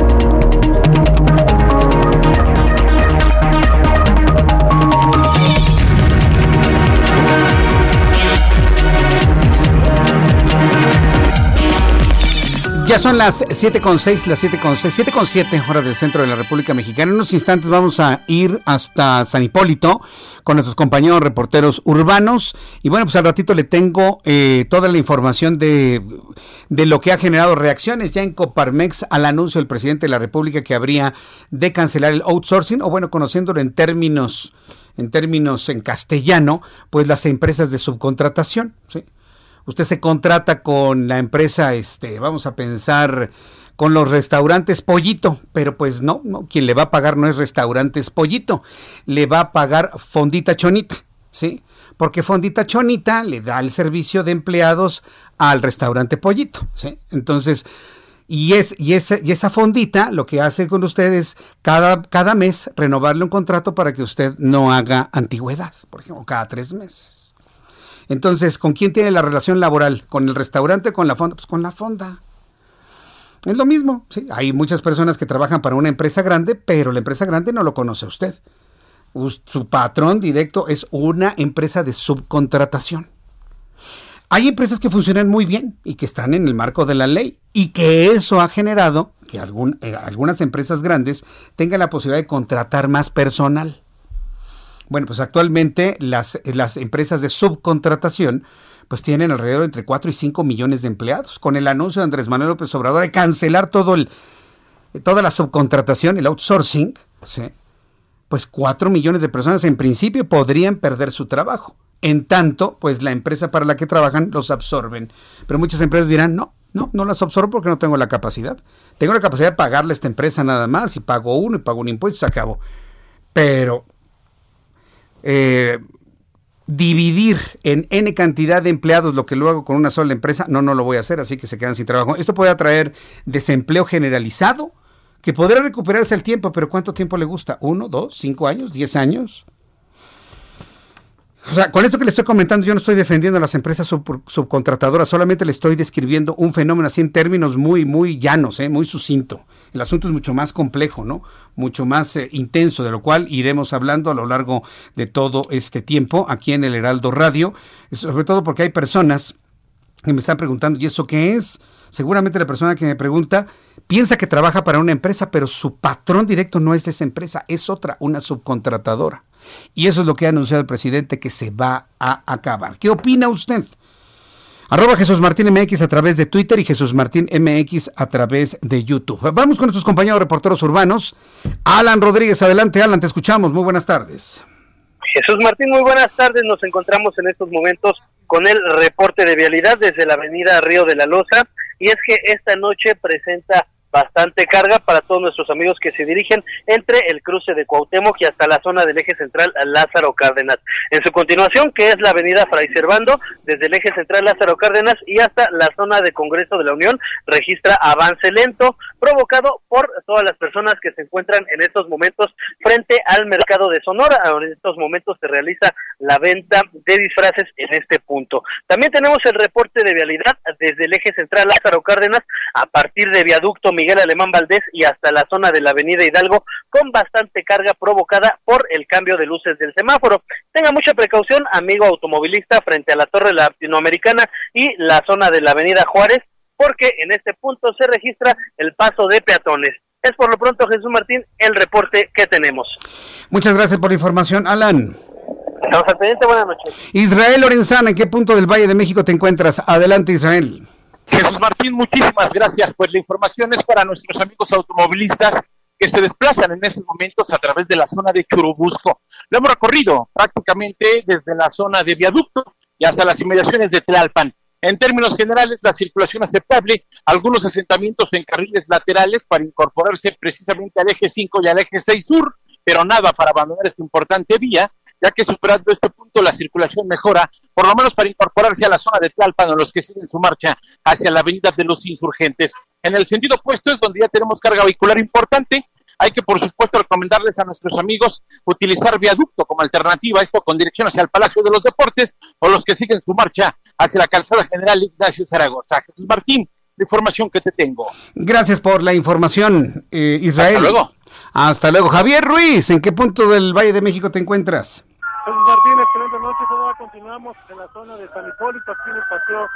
Ya son las 7.6, las 7.6, 7.7 horas del centro de la República Mexicana. En unos instantes vamos a ir hasta San Hipólito con nuestros compañeros reporteros urbanos. Y bueno, pues al ratito le tengo eh, toda la información de, de lo que ha generado reacciones ya en Coparmex al anuncio del presidente de la República que habría de cancelar el outsourcing, o bueno, conociéndolo en términos, en términos en castellano, pues las empresas de subcontratación. ¿sí? Usted se contrata con la empresa, este, vamos a pensar con los restaurantes Pollito, pero pues no, no, quien le va a pagar no es restaurantes Pollito, le va a pagar Fondita Chonita, ¿sí? Porque Fondita Chonita le da el servicio de empleados al restaurante Pollito, ¿sí? Entonces, y, es, y, esa, y esa fondita lo que hace con usted es cada, cada mes renovarle un contrato para que usted no haga antigüedad, por ejemplo, cada tres meses. Entonces, ¿con quién tiene la relación laboral? ¿Con el restaurante con la fonda? Pues con la fonda. Es lo mismo, ¿sí? Hay muchas personas que trabajan para una empresa grande, pero la empresa grande no lo conoce usted. Su patrón directo es una empresa de subcontratación. Hay empresas que funcionan muy bien y que están en el marco de la ley y que eso ha generado que eh, algunas empresas grandes tengan la posibilidad de contratar más personal. Bueno, pues actualmente las, las empresas de subcontratación pues tienen alrededor de entre 4 y 5 millones de empleados. Con el anuncio de Andrés Manuel López Obrador de cancelar todo el, toda la subcontratación, el outsourcing, pues 4 millones de personas en principio podrían perder su trabajo. En tanto, pues la empresa para la que trabajan los absorben. Pero muchas empresas dirán, no, no, no las absorbo porque no tengo la capacidad. Tengo la capacidad de pagarle a esta empresa nada más y pago uno y pago un impuesto y se acabó. Pero eh, dividir en N cantidad de empleados lo que lo hago con una sola empresa, no, no lo voy a hacer, así que se quedan sin trabajo. Esto puede atraer desempleo generalizado, que podrá recuperarse el tiempo, pero ¿cuánto tiempo le gusta? ¿Uno, dos, cinco años, diez años? O sea, con esto que le estoy comentando, yo no estoy defendiendo a las empresas subcontratadoras, solamente le estoy describiendo un fenómeno así en términos muy, muy llanos, ¿eh? muy sucinto. El asunto es mucho más complejo, ¿no? Mucho más eh, intenso, de lo cual iremos hablando a lo largo de todo este tiempo aquí en el Heraldo Radio, sobre todo porque hay personas que me están preguntando, ¿y eso qué es? Seguramente la persona que me pregunta piensa que trabaja para una empresa, pero su patrón directo no es esa empresa, es otra, una subcontratadora. Y eso es lo que ha anunciado el presidente que se va a acabar. ¿Qué opina usted? Arroba Jesús Martín MX a través de Twitter y Jesús Martín MX a través de YouTube. Vamos con nuestros compañeros reporteros urbanos. Alan Rodríguez, adelante Alan, te escuchamos. Muy buenas tardes. Jesús Martín, muy buenas tardes. Nos encontramos en estos momentos con el reporte de vialidad desde la avenida Río de la Loza. Y es que esta noche presenta bastante carga para todos nuestros amigos que se dirigen entre el cruce de Cuauhtémoc y hasta la zona del eje central Lázaro Cárdenas. En su continuación, que es la avenida Fray Servando, desde el eje central Lázaro Cárdenas y hasta la zona de Congreso de la Unión, registra avance lento provocado por todas las personas que se encuentran en estos momentos frente al mercado de Sonora. En estos momentos se realiza la venta de disfraces en este punto. También tenemos el reporte de vialidad desde el eje central Lázaro Cárdenas a partir de viaducto Miguel Alemán Valdés y hasta la zona de la avenida Hidalgo con bastante carga provocada por el cambio de luces del semáforo. Tenga mucha precaución, amigo automovilista, frente a la Torre Latinoamericana y la zona de la avenida Juárez, porque en este punto se registra el paso de peatones. Es por lo pronto, Jesús Martín, el reporte que tenemos. Muchas gracias por la información, Alan. Estamos al pendiente, buenas noches. Israel Lorenzana, ¿en qué punto del Valle de México te encuentras? Adelante, Israel. Jesús Martín, muchísimas gracias. Pues la información es para nuestros amigos automovilistas que se desplazan en estos momentos a través de la zona de Churubusco. Lo hemos recorrido prácticamente desde la zona de viaducto y hasta las inmediaciones de Tlalpan. En términos generales, la circulación aceptable, algunos asentamientos en carriles laterales para incorporarse precisamente al eje 5 y al eje 6 sur, pero nada para abandonar esta importante vía ya que superando este punto la circulación mejora, por lo menos para incorporarse a la zona de Tlalpan o los que siguen su marcha hacia la avenida de los insurgentes. En el sentido opuesto es donde ya tenemos carga vehicular importante, hay que por supuesto recomendarles a nuestros amigos utilizar viaducto como alternativa, esto con dirección hacia el Palacio de los Deportes o los que siguen su marcha hacia la calzada general Ignacio Zaragoza. Jesús Martín, la información que te tengo. Gracias por la información, eh, Israel. Hasta luego. Hasta luego. Javier Ruiz, ¿en qué punto del Valle de México te encuentras? Martín, excelente noche. Todavía continuamos en la zona de San Hipólito, aquí en el Paseo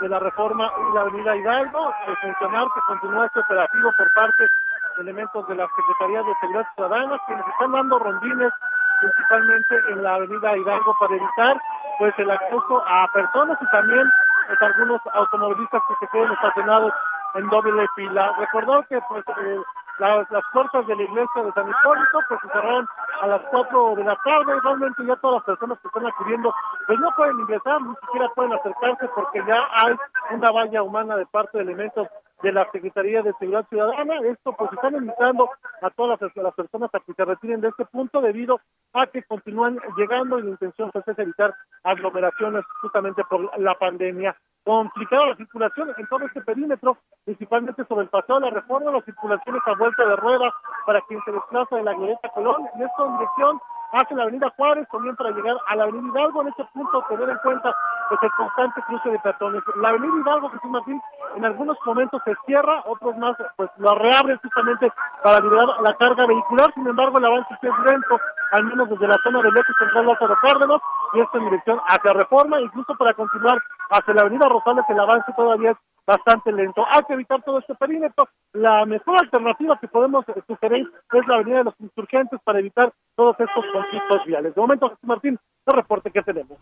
de la Reforma y la Avenida Hidalgo, de mencionar que continúa este operativo por parte de elementos de la Secretaría de Seguridad Ciudadana, quienes están dando rondines principalmente en la Avenida Hidalgo para evitar pues el acceso a personas y también pues, algunos automovilistas que se queden estacionados en doble fila. Recordó que pues eh, las, las puertas de la iglesia de San Hipólito pues se cerraron a las 4 de la tarde. Realmente ya todas las personas que están acudiendo pues no pueden ingresar, ni siquiera pueden acercarse porque ya hay una valla humana de parte de elementos de la Secretaría de Seguridad Ciudadana. Esto pues están invitando a todas las, personas a que se retiren de este punto debido a que continúan llegando y la intención pues, es evitar aglomeraciones justamente por la pandemia. Complicada la circulación en todo este perímetro, principalmente sobre el paseo de la reforma, las circulaciones a vuelta de rueda para quien se desplaza de la Glorieta Colón, en esta dirección hacia la avenida Juárez, también para llegar a la avenida Hidalgo, en este punto tener en cuenta pues el constante cruce de peatones. La avenida Hidalgo, Jesús Martín, en algunos momentos se cierra, otros más pues lo reabren justamente para liberar la carga vehicular, sin embargo el avance es lento, al menos desde la zona del eje central Lázaro Cárdenas, y esto en dirección hacia Reforma, incluso para continuar hacia la avenida Rosales el avance todavía es bastante lento. Hay que evitar todo este perímetro. La mejor alternativa que podemos sugerir es la avenida de los insurgentes para evitar todos estos conflictos viales. De momento, Martín, el reporte que tenemos.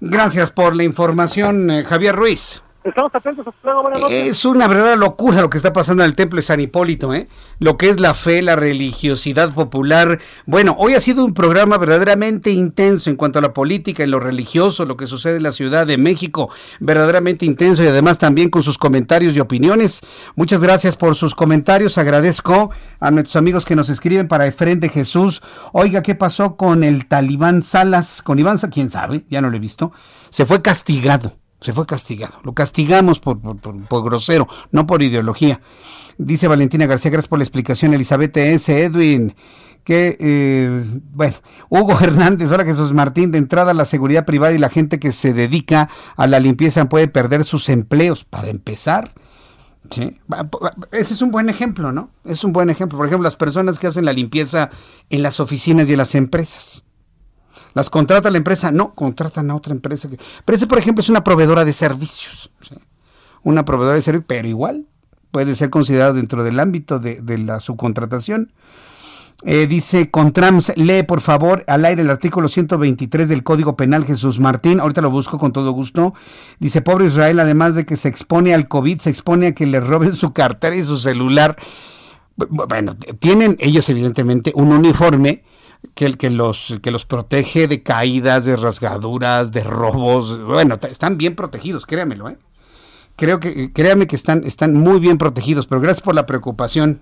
Gracias por la información, eh, Javier Ruiz. Estamos atentos, luego, buenas noches. Es una verdadera locura lo que está pasando en el templo de San Hipólito, ¿eh? Lo que es la fe, la religiosidad popular. Bueno, hoy ha sido un programa verdaderamente intenso en cuanto a la política y lo religioso, lo que sucede en la Ciudad de México, verdaderamente intenso y además también con sus comentarios y opiniones. Muchas gracias por sus comentarios. Agradezco a nuestros amigos que nos escriben para Efren de Jesús. Oiga, ¿qué pasó con el talibán Salas? Con Iván, quién sabe, ya no lo he visto. Se fue castigado se fue castigado. Lo castigamos por, por, grosero, no por ideología. Dice Valentina García, gracias por la explicación. Elizabeth S. Edwin, que, eh, bueno, Hugo Hernández, hola Jesús Martín, de entrada la seguridad privada y la gente que se dedica a la limpieza puede perder sus empleos, para empezar. Sí. Ese es un buen ejemplo, ¿no? Es un buen ejemplo. Por ejemplo, las personas que hacen la limpieza en las oficinas y en las empresas. ¿Las contrata la empresa? No, contratan a otra empresa. Pero ese, por ejemplo, es una proveedora de servicios. Una proveedora de servicios, pero igual puede ser considerado dentro del ámbito de, la subcontratación. Eh, dice Contrams, lee por favor al aire el artículo 123 del Código Penal Jesús Martín. Ahorita lo busco con todo gusto. Dice, pobre Israel, además de que se expone al COVID, se expone a que le roben su cartera y su celular. Bueno, tienen ellos evidentemente un uniforme que, que, los, que los protege de caídas, de rasgaduras, de robos. Bueno, están bien protegidos, créamelo, ¿eh? Creo que, créame que están, están muy bien protegidos, pero gracias por la preocupación.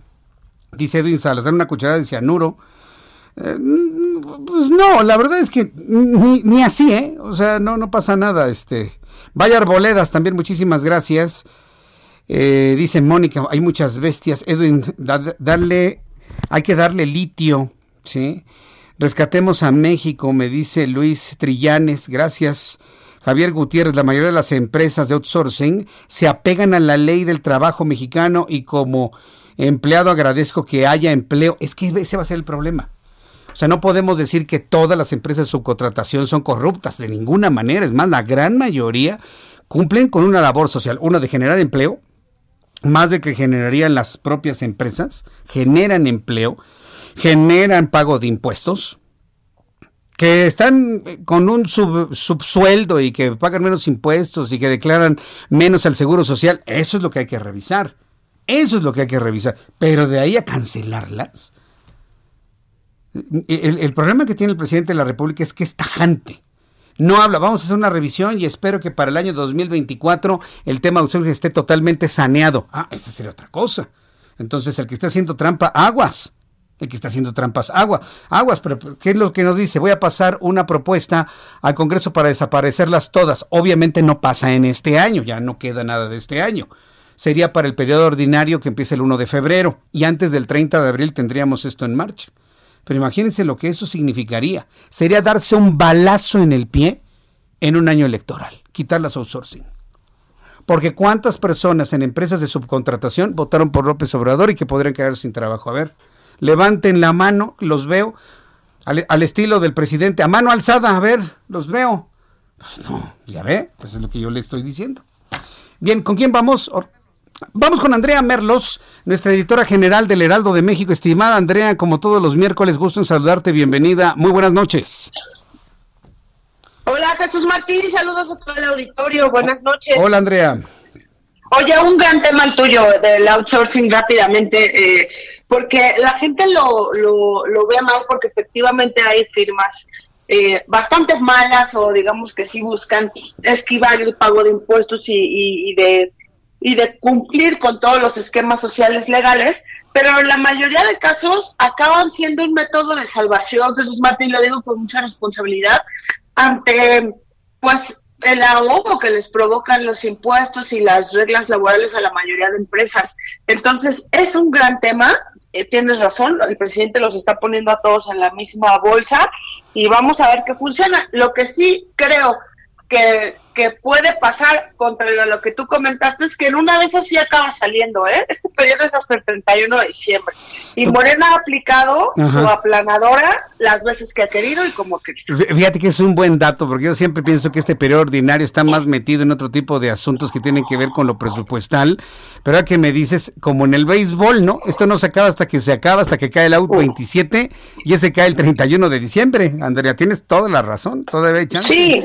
Dice Edwin Salazar, una cucharada de cianuro. Eh, pues no, la verdad es que ni, ni, así, ¿eh? O sea, no, no pasa nada. Este. Vaya Arboledas, también muchísimas gracias. Eh, dice Mónica, hay muchas bestias. Edwin, darle, hay que darle litio, ¿sí? Rescatemos a México, me dice Luis Trillanes. Gracias. Javier Gutiérrez, la mayoría de las empresas de outsourcing se apegan a la ley del trabajo mexicano y como empleado agradezco que haya empleo. Es que ese va a ser el problema. O sea, no podemos decir que todas las empresas de subcontratación son corruptas de ninguna manera. Es más, la gran mayoría cumplen con una labor social. Una de generar empleo, más de que generarían las propias empresas, generan empleo generan pago de impuestos, que están con un subsueldo y que pagan menos impuestos y que declaran menos al seguro social, eso es lo que hay que revisar. Eso es lo que hay que revisar. Pero de ahí a cancelarlas. El, el, problema que tiene el presidente de la República es que es tajante. No habla, vamos a hacer una revisión y espero que para el año 2024 el tema de esté totalmente saneado. Ah, esa sería otra cosa. Entonces, el que esté haciendo trampa, aguas el que está haciendo trampas. Agua, aguas, pero ¿qué es lo que nos dice? Voy a pasar una propuesta al Congreso para desaparecerlas todas. Obviamente no pasa en este año, ya no queda nada de este año. Sería para el periodo ordinario que empieza el 1 de febrero y antes del 30 de abril tendríamos esto en marcha. Pero imagínense lo que eso significaría. Sería darse un balazo en el pie en un año electoral, quitar las outsourcing. Porque cuántas personas en empresas de subcontratación votaron por López Obrador y que podrían quedar sin trabajo. A ver, levanten la mano, los veo, al, estilo del presidente, a mano alzada, a ver, los veo. Pues no, ya ve, pues es lo que yo le estoy diciendo. Bien, ¿con quién vamos? Vamos con Andrea Merlos, nuestra editora general del Heraldo de México. Estimada Andrea, como todos los miércoles, gusto en saludarte. Bienvenida. Muy buenas noches. Hola Jesús Martín, saludos a todo el auditorio. Buenas noches. Hola Andrea. Oye, un gran tema el tuyo del outsourcing rápidamente, eh, porque la gente lo, lo, lo ve mal porque efectivamente hay firmas eh, bastante malas o digamos que sí buscan esquivar el pago de impuestos y, de y de cumplir con todos los esquemas sociales legales, pero en la mayoría de casos acaban siendo un método de salvación, Jesús Martín, lo digo con mucha responsabilidad, ante pues el ahogo que les provocan los impuestos y las reglas laborales a la mayoría de empresas. Entonces, es un gran tema, eh, tienes razón, el presidente los está poniendo a todos en la misma bolsa y vamos a ver qué funciona. Lo que sí creo que que puede pasar contra lo que tú comentaste es que en una de esas sí acaba saliendo, ¿eh? Este periodo es hasta el 31 de diciembre. Y Morena ha aplicado su aplanadora las veces que ha querido y como que... Fíjate que es un buen dato, porque yo siempre pienso que este periodo ordinario está más metido en otro tipo de asuntos que tienen que ver con lo presupuestal, pero ahora que me dices, como en el béisbol, ¿no? Esto no se acaba hasta que se acaba, hasta que cae el out 27 y ese cae el 31 de diciembre. Andrea, tienes toda la razón, todavía chance. Sí,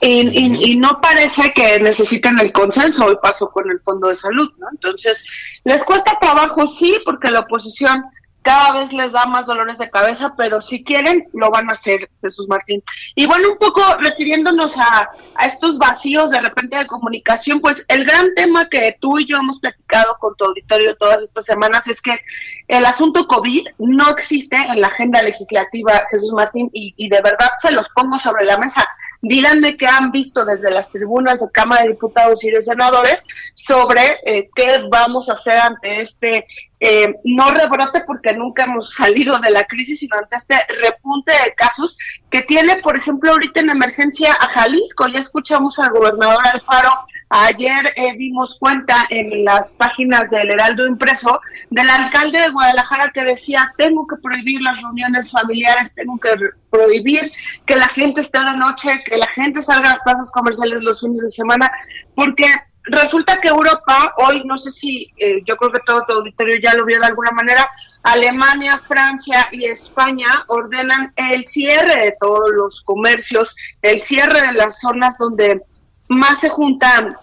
y, y, no parece que necesiten el consenso. Hoy pasó con el Fondo de Salud, ¿no? Entonces, les cuesta trabajo, sí, porque la oposición cada vez les da más dolores de cabeza, pero si quieren, lo van a hacer, Jesús Martín. Y bueno, un poco refiriéndonos a, a, estos vacíos de repente de comunicación, pues el gran tema que tú y yo hemos platicado con tu auditorio todas estas semanas es que el asunto COVID no existe en la agenda legislativa, Jesús Martín, y, y de verdad se los pongo sobre la mesa. Díganme qué han visto desde las tribunas de Cámara de Diputados y de Senadores sobre eh, qué vamos a hacer ante este eh, no rebrote porque nunca hemos salido de la crisis, sino ante este repunte de casos que tiene, por ejemplo, ahorita en emergencia a Jalisco. Ya escuchamos al gobernador Alfaro, ayer eh, dimos cuenta en las páginas del Heraldo Impreso del alcalde de Guadalajara que decía, tengo que prohibir las reuniones familiares, tengo que prohibir que la gente esté de noche, que la gente salga a las plazas comerciales los fines de semana, porque resulta que Europa, hoy no sé si, eh, yo creo que todo tu auditorio ya lo vio de alguna manera, Alemania, Francia y España ordenan el cierre de todos los comercios, el cierre de las zonas donde más se juntan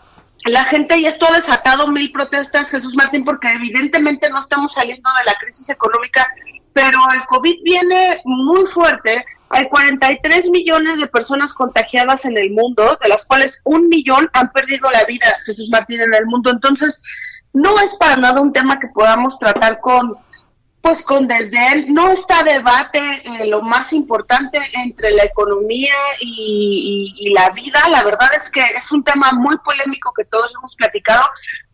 la gente y esto ha desatado mil protestas, Jesús Martín, porque evidentemente no estamos saliendo de la crisis económica, pero el COVID viene muy fuerte hay 43 millones de personas contagiadas en el mundo, de las cuales un millón han perdido la vida, Jesús Martín, en el mundo. Entonces, no es para nada un tema que podamos tratar con, pues con desdén. No está debate eh, lo más importante entre la economía y, y, la vida. La verdad es que es un tema muy polémico que todos hemos platicado,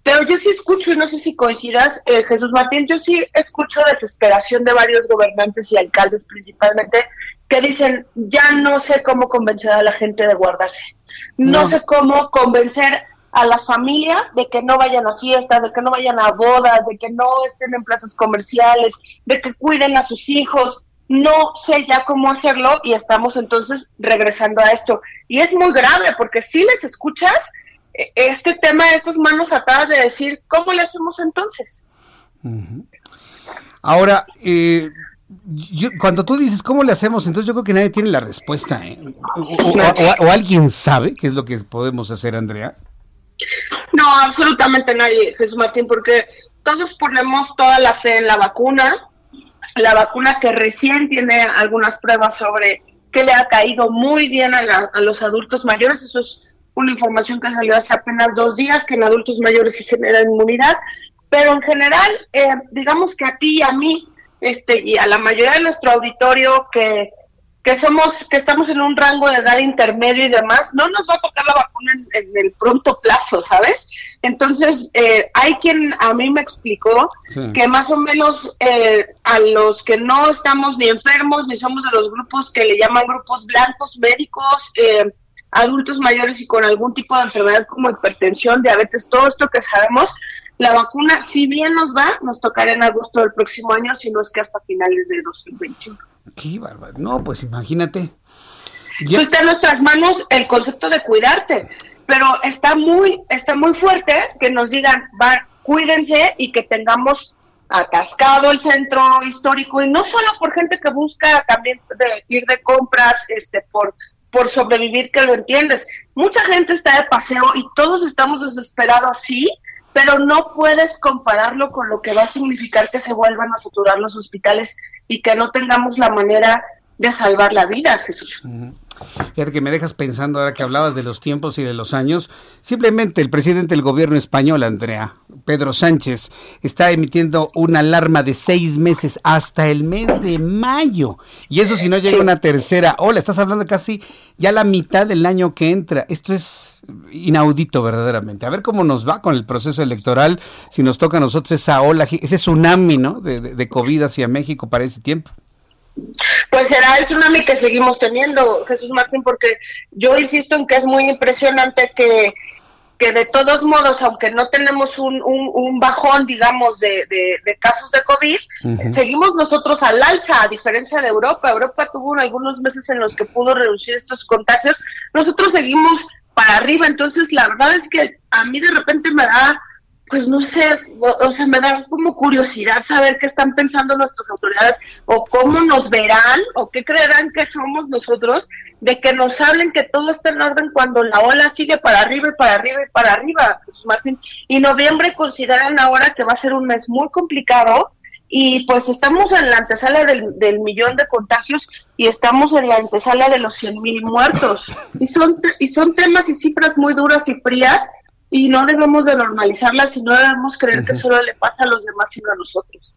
pero yo sí escucho, y no sé si coincidas, eh, Jesús Martín, yo sí escucho desesperación de varios gobernantes y alcaldes principalmente, que dicen, ya no sé cómo convencer a la gente de guardarse. No, sé cómo convencer a las familias de que no vayan a fiestas, de que no vayan a bodas, de que no estén en plazas comerciales, de que cuiden a sus hijos. No sé ya cómo hacerlo y estamos entonces regresando a esto. Y es muy grave porque si les escuchas, este tema de estas manos atadas de decir, ¿cómo le hacemos entonces? Ahora, eh, cuando tú dices, ¿cómo le hacemos? Entonces yo creo que nadie tiene la respuesta. ¿eh? O, alguien sabe qué es lo que podemos hacer, Andrea? No, absolutamente nadie, Jesús Martín, porque todos ponemos toda la fe en la vacuna, la vacuna que recién tiene algunas pruebas sobre que le ha caído muy bien a, a los adultos mayores, eso es una información que salió hace apenas dos días, que en adultos mayores se genera inmunidad, pero en general, eh, digamos que a ti y a mí, este, y a la mayoría de nuestro auditorio que, que somos, que estamos en un rango de edad intermedio y demás, no nos va a tocar la vacuna en, el pronto plazo, ¿sabes? Entonces, eh, hay quien a mí me explicó que más o menos eh, a los que no estamos ni enfermos, ni somos de los grupos que le llaman grupos blancos médicos, eh, adultos mayores y con algún tipo de enfermedad como hipertensión, diabetes, todo esto que sabemos, la vacuna, si bien nos va, nos tocará en agosto del próximo año, si no es que hasta finales de 2021. No, pues imagínate. Ya... está en nuestras manos el concepto de cuidarte. pero está muy, está muy fuerte que nos digan, va, cuídense y que tengamos atascado el centro histórico y no solo por gente que busca también de, ir de compras, este, por por sobrevivir que lo entiendes. Mucha gente está de paseo y todos estamos desesperados, sí, pero no puedes compararlo con lo que va a significar que se vuelvan a saturar los hospitales y que no tengamos la manera de salvar la vida, Jesús. Fíjate que me dejas pensando ahora que hablabas de los tiempos y de los años. Simplemente el presidente del gobierno español, Andrea, Pedro Sánchez, está emitiendo una alarma de seis meses hasta el mes de mayo. Y eso si no llega una tercera ola. Estás hablando casi ya la mitad del año que entra. Esto es inaudito verdaderamente. A ver cómo nos va con el proceso electoral, si nos toca a nosotros esa ola, ese tsunami ¿no? de, de, de COVID hacia México para ese tiempo. Pues será el tsunami que seguimos teniendo, Jesús Martín, porque yo insisto en que es muy impresionante que, que de todos modos, aunque no tenemos un, un, bajón, digamos, de, de, casos de COVID, seguimos nosotros al alza, a diferencia de Europa. Europa tuvo algunos meses en los que pudo reducir estos contagios, nosotros seguimos para arriba, entonces la verdad es que a mí de repente me da pues no sé, o, sea, me da como curiosidad saber qué están pensando nuestras autoridades o cómo nos verán o qué creerán que somos nosotros de que nos hablen que todo está en orden cuando la ola sigue para arriba y para arriba y para arriba, Jesús Martín. Y noviembre consideran ahora que va a ser un mes muy complicado y pues estamos en la antesala del, millón de contagios y estamos en la antesala de los 100 mil muertos. Y son, y son temas y cifras muy duras y frías y no debemos de normalizarlas y no debemos creer que solo le pasa a los demás sino a nosotros.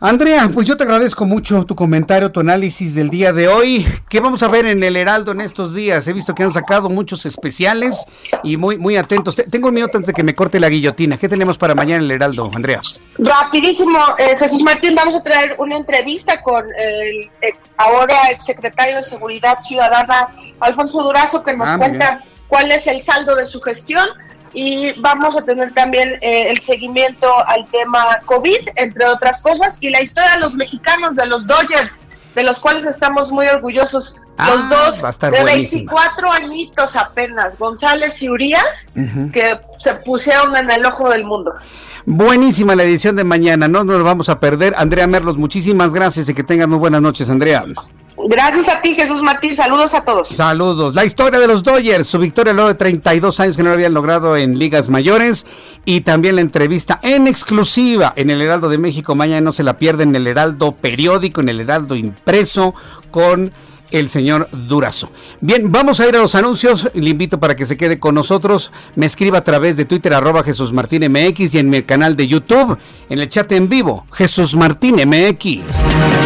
Andrea, pues yo te agradezco mucho tu comentario, tu análisis del día de hoy. ¿Qué vamos a ver en el Heraldo en estos días? He visto que han sacado muchos especiales y muy muy atentos. Tengo un minuto antes de que me corte la guillotina. ¿Qué tenemos para mañana en el Heraldo, Andrea? Rapidísimo, eh, Jesús Martín, vamos a traer una entrevista con el eh, ahora exsecretario de Seguridad Ciudadana, Alfonso Durazo, que nos ah, cuenta cuál es el saldo de su gestión y vamos a tener también eh, el seguimiento al tema COVID, entre otras cosas, y la historia de los mexicanos, de los Dodgers, de los cuales estamos muy orgullosos. los ah, dos de 24 añitos apenas, González y Urias, que se pusieron en el ojo del mundo. Buenísima la edición de mañana, no nos vamos a perder. Andrea Merlos, muchísimas gracias y que tengan muy buenas noches, Andrea. Gracias a ti, Jesús Martín. Saludos a todos. Saludos. La historia de los Dodgers, su victoria luego de 32 años que no lo habían logrado en ligas mayores y también la entrevista en exclusiva en el Heraldo de México. Mañana no se la pierden en el Heraldo periódico, en el Heraldo impreso con el señor Durazo. Bien, vamos a ir a los anuncios. Le invito para que se quede con nosotros. Me escriba a través de Twitter arroba Jesús Martín MX y en mi canal de YouTube, en el chat en vivo, Jesús Martín MX.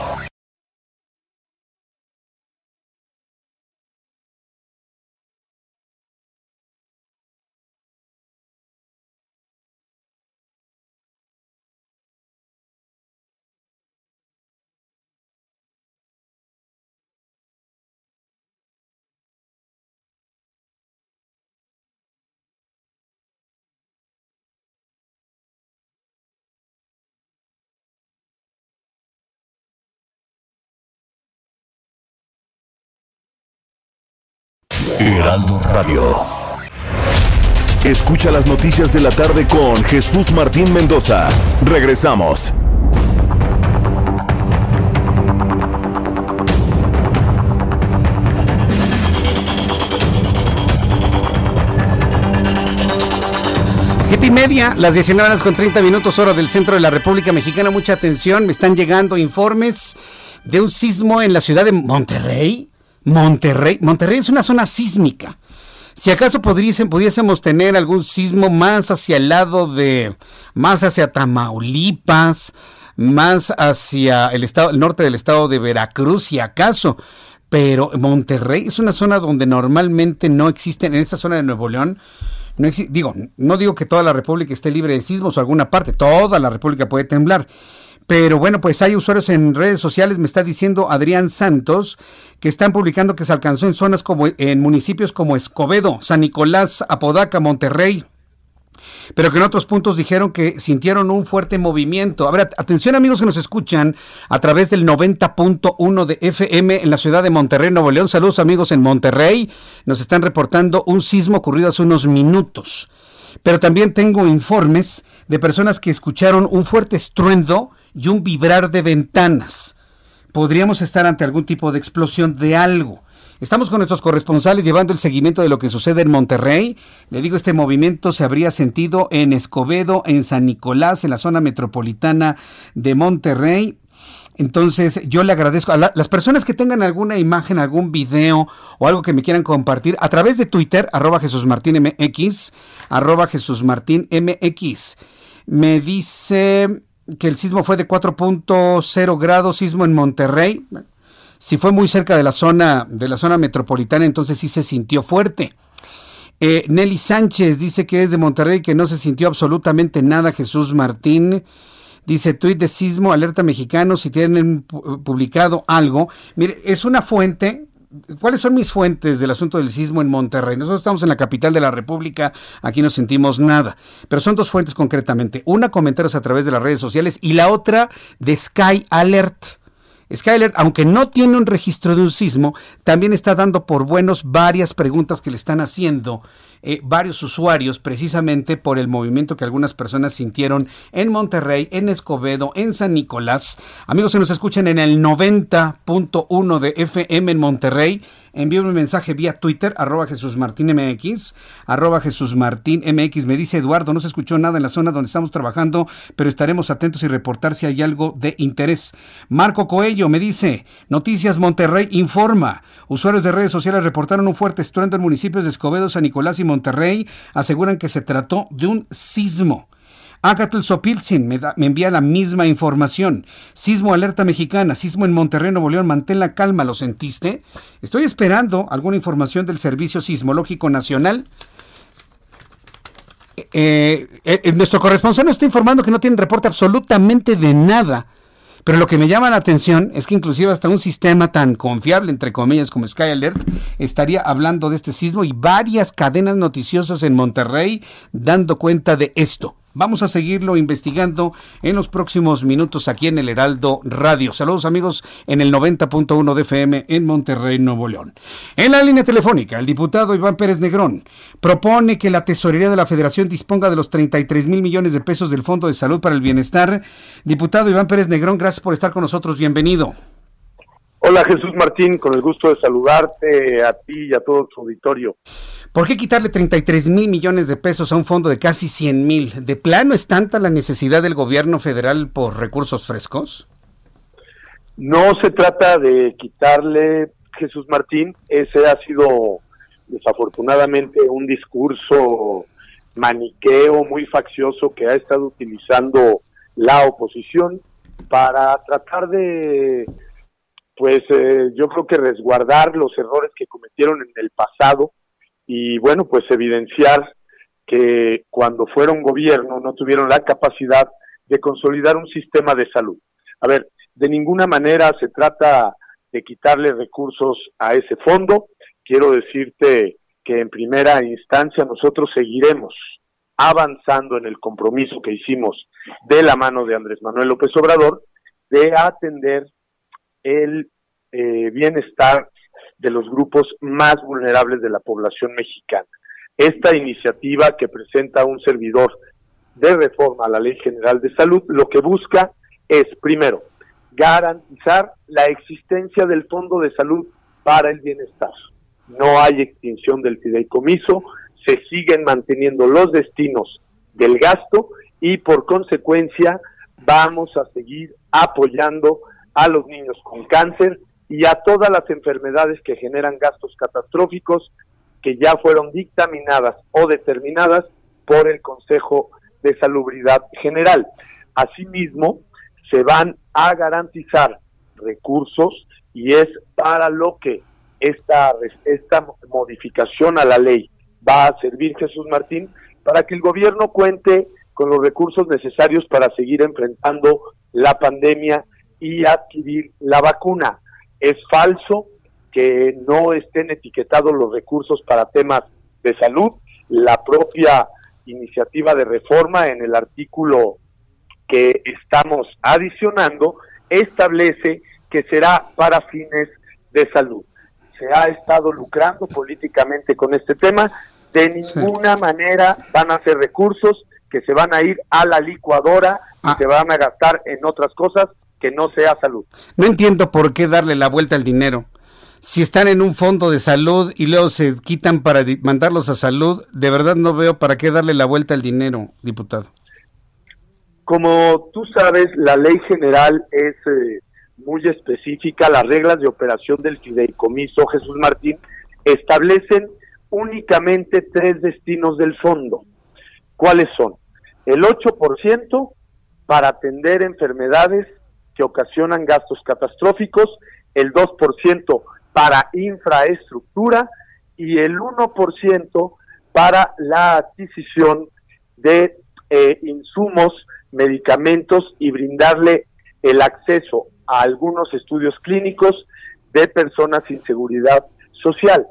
Heraldo Radio. Escucha las noticias de la tarde con Jesús Martín Mendoza. Regresamos. Siete y media, las 19 horas con 30 minutos hora del centro de la República Mexicana. Mucha atención, me están llegando informes de un sismo en la ciudad de Monterrey. Monterrey. Monterrey es una zona sísmica. Si acaso pudiésemos tener algún sismo más hacia el lado de, más hacia Tamaulipas, más hacia el estado, el norte del estado de Veracruz, si acaso. Pero Monterrey es una zona donde normalmente no existen, en esta zona de Nuevo León, no digo, no digo que toda la República esté libre de sismos o alguna parte, toda la República puede temblar. Pero bueno, pues hay usuarios en redes sociales, me está diciendo Adrián Santos, que están publicando que se alcanzó en zonas como en municipios como Escobedo, San Nicolás, Apodaca, Monterrey, pero que en otros puntos dijeron que sintieron un fuerte movimiento. A ver, atención amigos que nos escuchan a través del 90.1 de FM en la ciudad de Monterrey, Nuevo León. Saludos amigos en Monterrey. Nos están reportando un sismo ocurrido hace unos minutos. Pero también tengo informes de personas que escucharon un fuerte estruendo y un vibrar de ventanas. Podríamos estar ante algún tipo de explosión de algo. Estamos con nuestros corresponsales llevando el seguimiento de lo que sucede en Monterrey. Le digo, este movimiento se habría sentido en Escobedo, en San Nicolás, en la zona metropolitana de Monterrey. Entonces, yo le agradezco a las personas que tengan alguna imagen, algún video o algo que me quieran compartir a través de Twitter, arroba Jesús Martín MX, arroba Jesús Martín MX. Me dice que el sismo fue de 4.0 grados, sismo en Monterrey. Si fue muy cerca de la zona, de la zona metropolitana, entonces sí se sintió fuerte. Eh, Nelly Sánchez dice que es de Monterrey, que no se sintió absolutamente nada. Jesús Martín dice tuit de sismo, alerta mexicano, si tienen publicado algo. Mire, es una fuente. ¿Cuáles son mis fuentes del asunto del sismo en Monterrey? Nosotros estamos en la capital de la República, aquí no sentimos nada, pero son dos fuentes concretamente. Una, comentarios a través de las redes sociales y la otra de Sky Alert. Skyler, aunque no tiene un registro de un sismo, también está dando por buenos varias preguntas que le están haciendo eh, varios usuarios precisamente por el movimiento que algunas personas sintieron en Monterrey, en Escobedo, en San Nicolás. Amigos, se nos escuchan en el 90.1 de FM en Monterrey envíame un mensaje vía Twitter, arroba Jesús Martín MX, arroba Jesús Martín MX. Me dice Eduardo, no se escuchó nada en la zona donde estamos trabajando, pero estaremos atentos y reportar si hay algo de interés. Marco Coello me dice, Noticias Monterrey informa. Usuarios de redes sociales reportaron un fuerte estruendo en municipios de Escobedo, San Nicolás y Monterrey. Aseguran que se trató de un sismo. Agatl Sopilsin me, envía la misma información. Sismo alerta mexicana, sismo en Monterrey, Nuevo León, mantén la calma, ¿lo sentiste? Estoy esperando alguna información del Servicio Sismológico Nacional. Eh, eh, nuestro corresponsal nos está informando que no tiene reporte absolutamente de nada. Pero lo que me llama la atención es que inclusive hasta un sistema tan confiable, entre comillas, como Sky Alert, estaría hablando de este sismo y varias cadenas noticiosas en Monterrey dando cuenta de esto. Vamos a seguirlo investigando en los próximos minutos aquí en el Heraldo Radio. Saludos amigos en el 90.1 de FM en Monterrey, Nuevo León. En la línea telefónica, el diputado Iván Pérez Negrón propone que la Tesorería de la Federación disponga de los 33 mil millones de pesos del Fondo de Salud para el Bienestar. Diputado Iván Pérez Negrón, gracias por estar con nosotros. Bienvenido. Hola Jesús Martín, con el gusto de saludarte a ti y a todo tu auditorio. ¿Por qué quitarle 33 mil millones de pesos a un fondo de casi 100 mil? ¿De plano es tanta la necesidad del gobierno federal por recursos frescos? No se trata de quitarle, Jesús Martín, ese ha sido desafortunadamente un discurso maniqueo muy faccioso que ha estado utilizando la oposición para tratar de, pues eh, yo creo que resguardar los errores que cometieron en el pasado y bueno, pues evidenciar que cuando fueron gobierno no tuvieron la capacidad de consolidar un sistema de salud. A ver, de ninguna manera se trata de quitarle recursos a ese fondo. Quiero decirte que en primera instancia nosotros seguiremos avanzando en el compromiso que hicimos de la mano de Andrés Manuel López Obrador de atender el eh, bienestar de los grupos más vulnerables de la población mexicana. Esta iniciativa que presenta un servidor de reforma a la Ley General de Salud lo que busca es, primero, garantizar la existencia del Fondo de Salud para el Bienestar. No hay extinción del fideicomiso, se siguen manteniendo los destinos del gasto y por consecuencia vamos a seguir apoyando a los niños con cáncer y a todas las enfermedades que generan gastos catastróficos que ya fueron dictaminadas o determinadas por el Consejo de Salubridad General. Asimismo, se van a garantizar recursos y es para lo que esta, esta modificación a la ley va a servir, Jesús Martín, para que el gobierno cuente con los recursos necesarios para seguir enfrentando la pandemia y adquirir la vacuna es falso que no estén etiquetados los recursos para temas de salud. La propia iniciativa de reforma en el artículo que estamos adicionando establece que será para fines de salud. Se ha estado lucrando políticamente con este tema, de ninguna manera van a ser recursos que se van a ir a la licuadora y Ah. se van a gastar en otras cosas que no sea salud. No entiendo por qué darle la vuelta al dinero. Si están en un fondo de salud y luego se quitan para mandarlos a salud, de verdad no veo para qué darle la vuelta al dinero, diputado. Como tú sabes, la ley general es eh, muy específica. Las reglas de operación del fideicomiso, Jesús Martín, establecen únicamente tres destinos del fondo. ¿Cuáles son? El 8% para atender enfermedades que ocasionan gastos catastróficos, el 2% para infraestructura y el 1% para la adquisición de eh, insumos, medicamentos y brindarle el acceso a algunos estudios clínicos de personas sin seguridad social.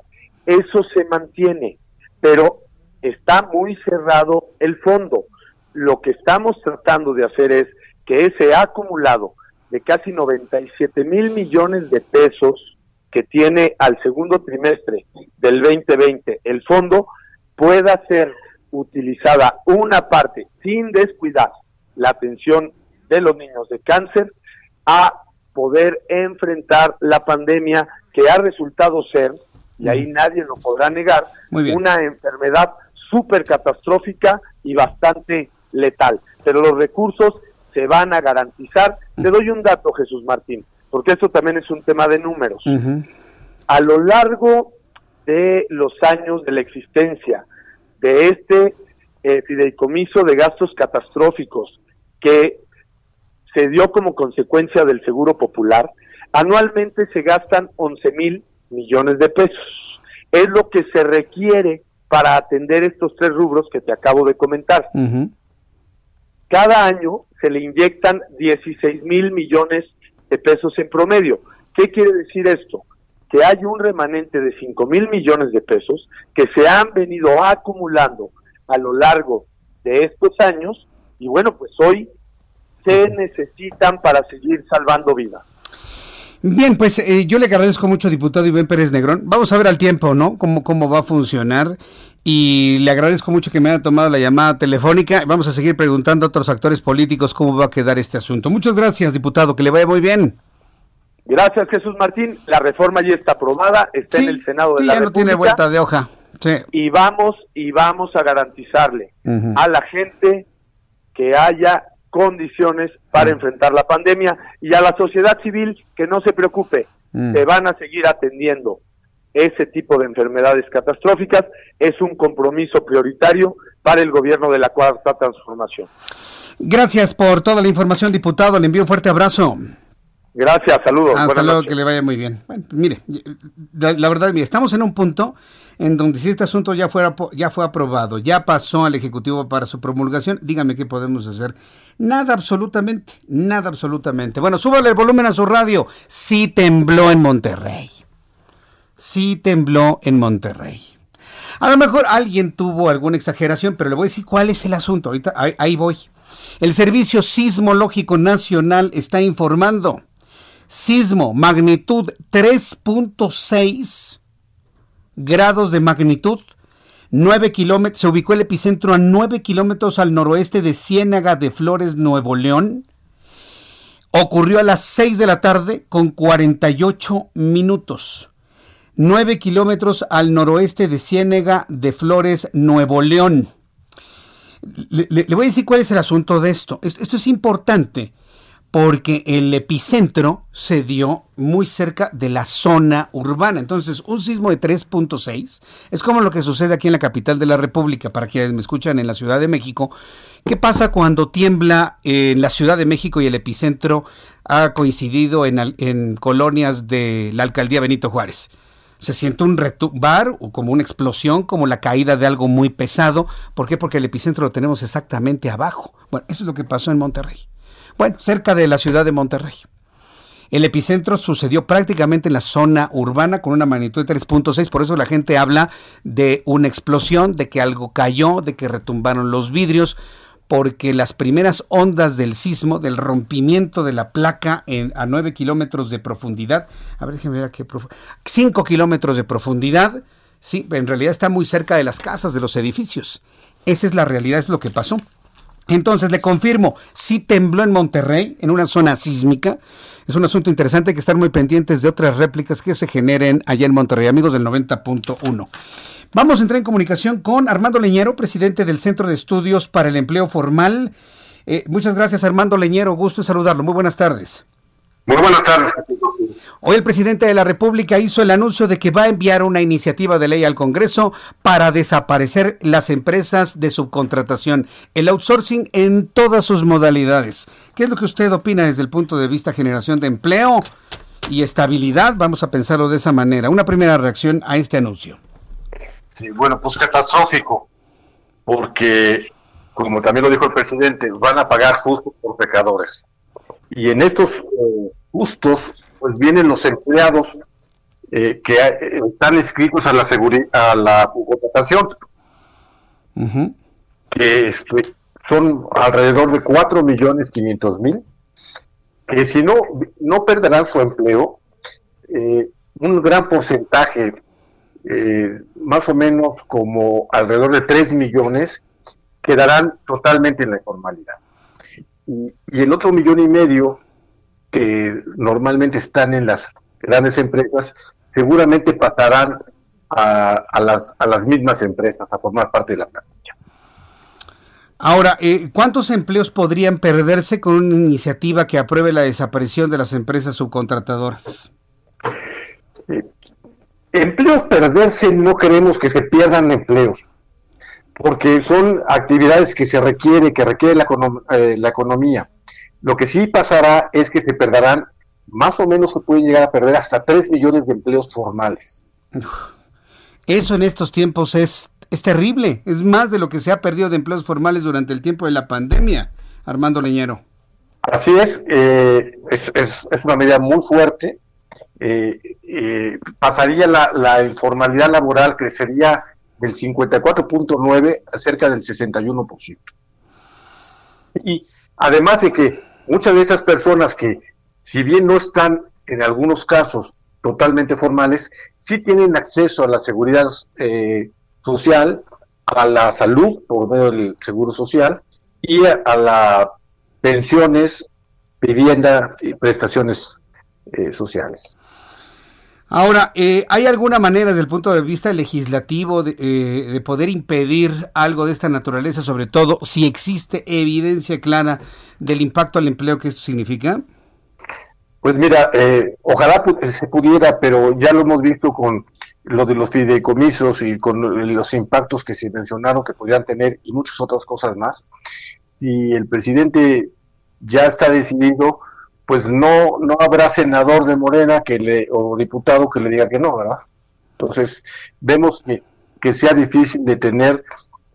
Eso se mantiene, pero está muy cerrado el fondo. Lo que estamos tratando de hacer es que ese acumulado de casi 97 mil millones de pesos que tiene al segundo trimestre del 2020 el fondo pueda ser utilizada una parte sin descuidar la atención de los niños de cáncer a poder enfrentar la pandemia que ha resultado ser, y ahí nadie lo podrá negar, una enfermedad súper catastrófica y bastante letal. Pero los recursos se van a garantizar. Te doy un dato, Jesús Martín, porque esto también es un tema de números. A lo largo de los años de la existencia de este eh, fideicomiso de gastos catastróficos que se dio como consecuencia del Seguro Popular, anualmente se gastan 11 mil millones de pesos. Es lo que se requiere para atender estos tres rubros que te acabo de comentar. Cada año se le inyectan 16 mil millones de pesos en promedio. ¿Qué quiere decir esto? Que hay un remanente de 5 mil millones de pesos que se han venido acumulando a lo largo de estos años y bueno, pues hoy se necesitan para seguir salvando vidas. Bien, pues eh, yo le agradezco mucho, diputado Iván Pérez Negrón. Vamos a ver al tiempo, ¿no? Cómo, cómo va a funcionar. Y le agradezco mucho que me haya tomado la llamada telefónica. Vamos a seguir preguntando a otros actores políticos cómo va a quedar este asunto. Muchas gracias, diputado. Que le vaya muy bien. Gracias Jesús Martín, la reforma ya está aprobada, está en el Senado de Sí, la ya no tiene República. vuelta de hoja. Sí. y vamos y vamos a garantizarle a la gente que haya condiciones para enfrentar la pandemia y a la sociedad civil que no se preocupe, Mm. se van a seguir atendiendo ese tipo de enfermedades catastróficas, es un compromiso prioritario para el gobierno de la cuarta transformación. Gracias por toda la información, diputado. Le envío un fuerte abrazo. Gracias, saludos. Hasta buenas luego, noches. que le vaya muy bien. Bueno, mire, la, la verdad, mire, estamos en un punto en donde si este asunto ya, fuera, ya fue aprobado, ya pasó al Ejecutivo para su promulgación, dígame qué podemos hacer. Nada absolutamente, nada absolutamente. Bueno, súbale el volumen a su radio. Sí tembló en Monterrey. Sí tembló en Monterrey. A lo mejor alguien tuvo alguna exageración, pero le voy a decir cuál es el asunto. Ahorita ahí, voy. El Servicio Sismológico Nacional está informando. Sismo, magnitud 3.6 grados de magnitud. 9 kilómetros, se ubicó el epicentro a 9 kilómetros al noroeste de Ciénaga de Flores, Nuevo León. Ocurrió a las 6 de la tarde con 48 minutos. 9 kilómetros al noroeste de Ciénaga de Flores, Nuevo León. Le, voy a decir cuál es el asunto de esto. Esto, es importante porque el epicentro se dio muy cerca de la zona urbana. Entonces, un sismo de 3.6 es como lo que sucede aquí en la capital de la República, para quienes me escuchan en la Ciudad de México. ¿Qué pasa cuando tiembla en la Ciudad de México y el epicentro ha coincidido en colonias de la alcaldía Benito Juárez? Se siente un retumbar o como una explosión, como la caída de algo muy pesado. ¿Por qué? Porque el epicentro lo tenemos exactamente abajo. Bueno, eso es lo que pasó en Monterrey. Bueno, cerca de la ciudad de Monterrey. El epicentro sucedió prácticamente en la zona urbana con una magnitud de 3.6, por eso la gente habla de una explosión, de que algo cayó, de que retumbaron los vidrios, porque las primeras ondas del sismo, del rompimiento de la placa en, a 9 kilómetros de profundidad, a ver, déjenme ver a qué 5 kilómetros de profundidad, sí, en realidad está muy cerca de las casas, de los edificios. Esa es la realidad, es lo que pasó. Entonces, le confirmo, sí tembló en Monterrey, en una zona sísmica. Es un asunto interesante, hay que estar muy pendientes de otras réplicas que se generen allá en Monterrey, amigos del 90.1. Vamos a entrar en comunicación con Armando Leñero, presidente del Centro de Estudios para el Empleo Formal. Eh, muchas gracias, Armando Leñero. Gusto saludarlo. Muy buenas tardes. Muy buenas tardes. Hoy el presidente de la República hizo el anuncio de que va a enviar una iniciativa de ley al Congreso para desaparecer las empresas de subcontratación, el outsourcing en todas sus modalidades. ¿Qué es lo que usted opina desde el punto de vista generación de empleo y estabilidad? Vamos a pensarlo de esa manera. Una primera reacción a este anuncio. Bueno, pues catastrófico, porque, como también lo dijo el presidente, van a pagar justos por pecadores. Y en estos eh, justos pues vienen los empleados eh, que eh, están inscritos a la a la contratación, que este, son alrededor de 4 millones 500 mil, que si no, no perderán su empleo, eh, un gran porcentaje, más o menos como alrededor de 3 millones, quedarán totalmente en la informalidad. y el otro millón y medio que normalmente están en las grandes empresas, seguramente pasarán a, las, a las mismas empresas a formar parte de la plantilla. Ahora, eh, ¿cuántos empleos podrían perderse con una iniciativa que apruebe la desaparición de las empresas subcontratadoras? Eh, empleos perderse no queremos que se pierdan empleos, porque son actividades que se requiere, que requiere la, eh, la economía. Lo que sí pasará es que se perderán, más o menos se pueden llegar a perder hasta 3 millones de empleos formales. Eso en estos tiempos es, es terrible, es más de lo que se ha perdido de empleos formales durante el tiempo de la pandemia, Armando Leñero. Así es, eh, es, es, una medida muy fuerte. Eh, eh, pasaría la, informalidad laboral, crecería del 54.9 a cerca del 61%. Y además de que muchas de esas personas que, si bien no están en algunos casos totalmente formales, sí tienen acceso a la seguridad eh, social, a la salud por medio del seguro social y a, las pensiones, vivienda y prestaciones eh, sociales. Ahora, eh, ¿hay alguna manera desde el punto de vista legislativo de, eh, de, poder impedir algo de esta naturaleza, sobre todo si existe evidencia clara del impacto al empleo que esto significa? Pues mira, eh, ojalá se pudiera, pero ya lo hemos visto con lo de los fideicomisos y con los impactos que se mencionaron que podrían tener y muchas otras cosas más. Y el presidente ya está decidido pues no, no habrá senador de Morena que le, o diputado que le diga que no, ¿verdad? Entonces, vemos que, que sea difícil de tener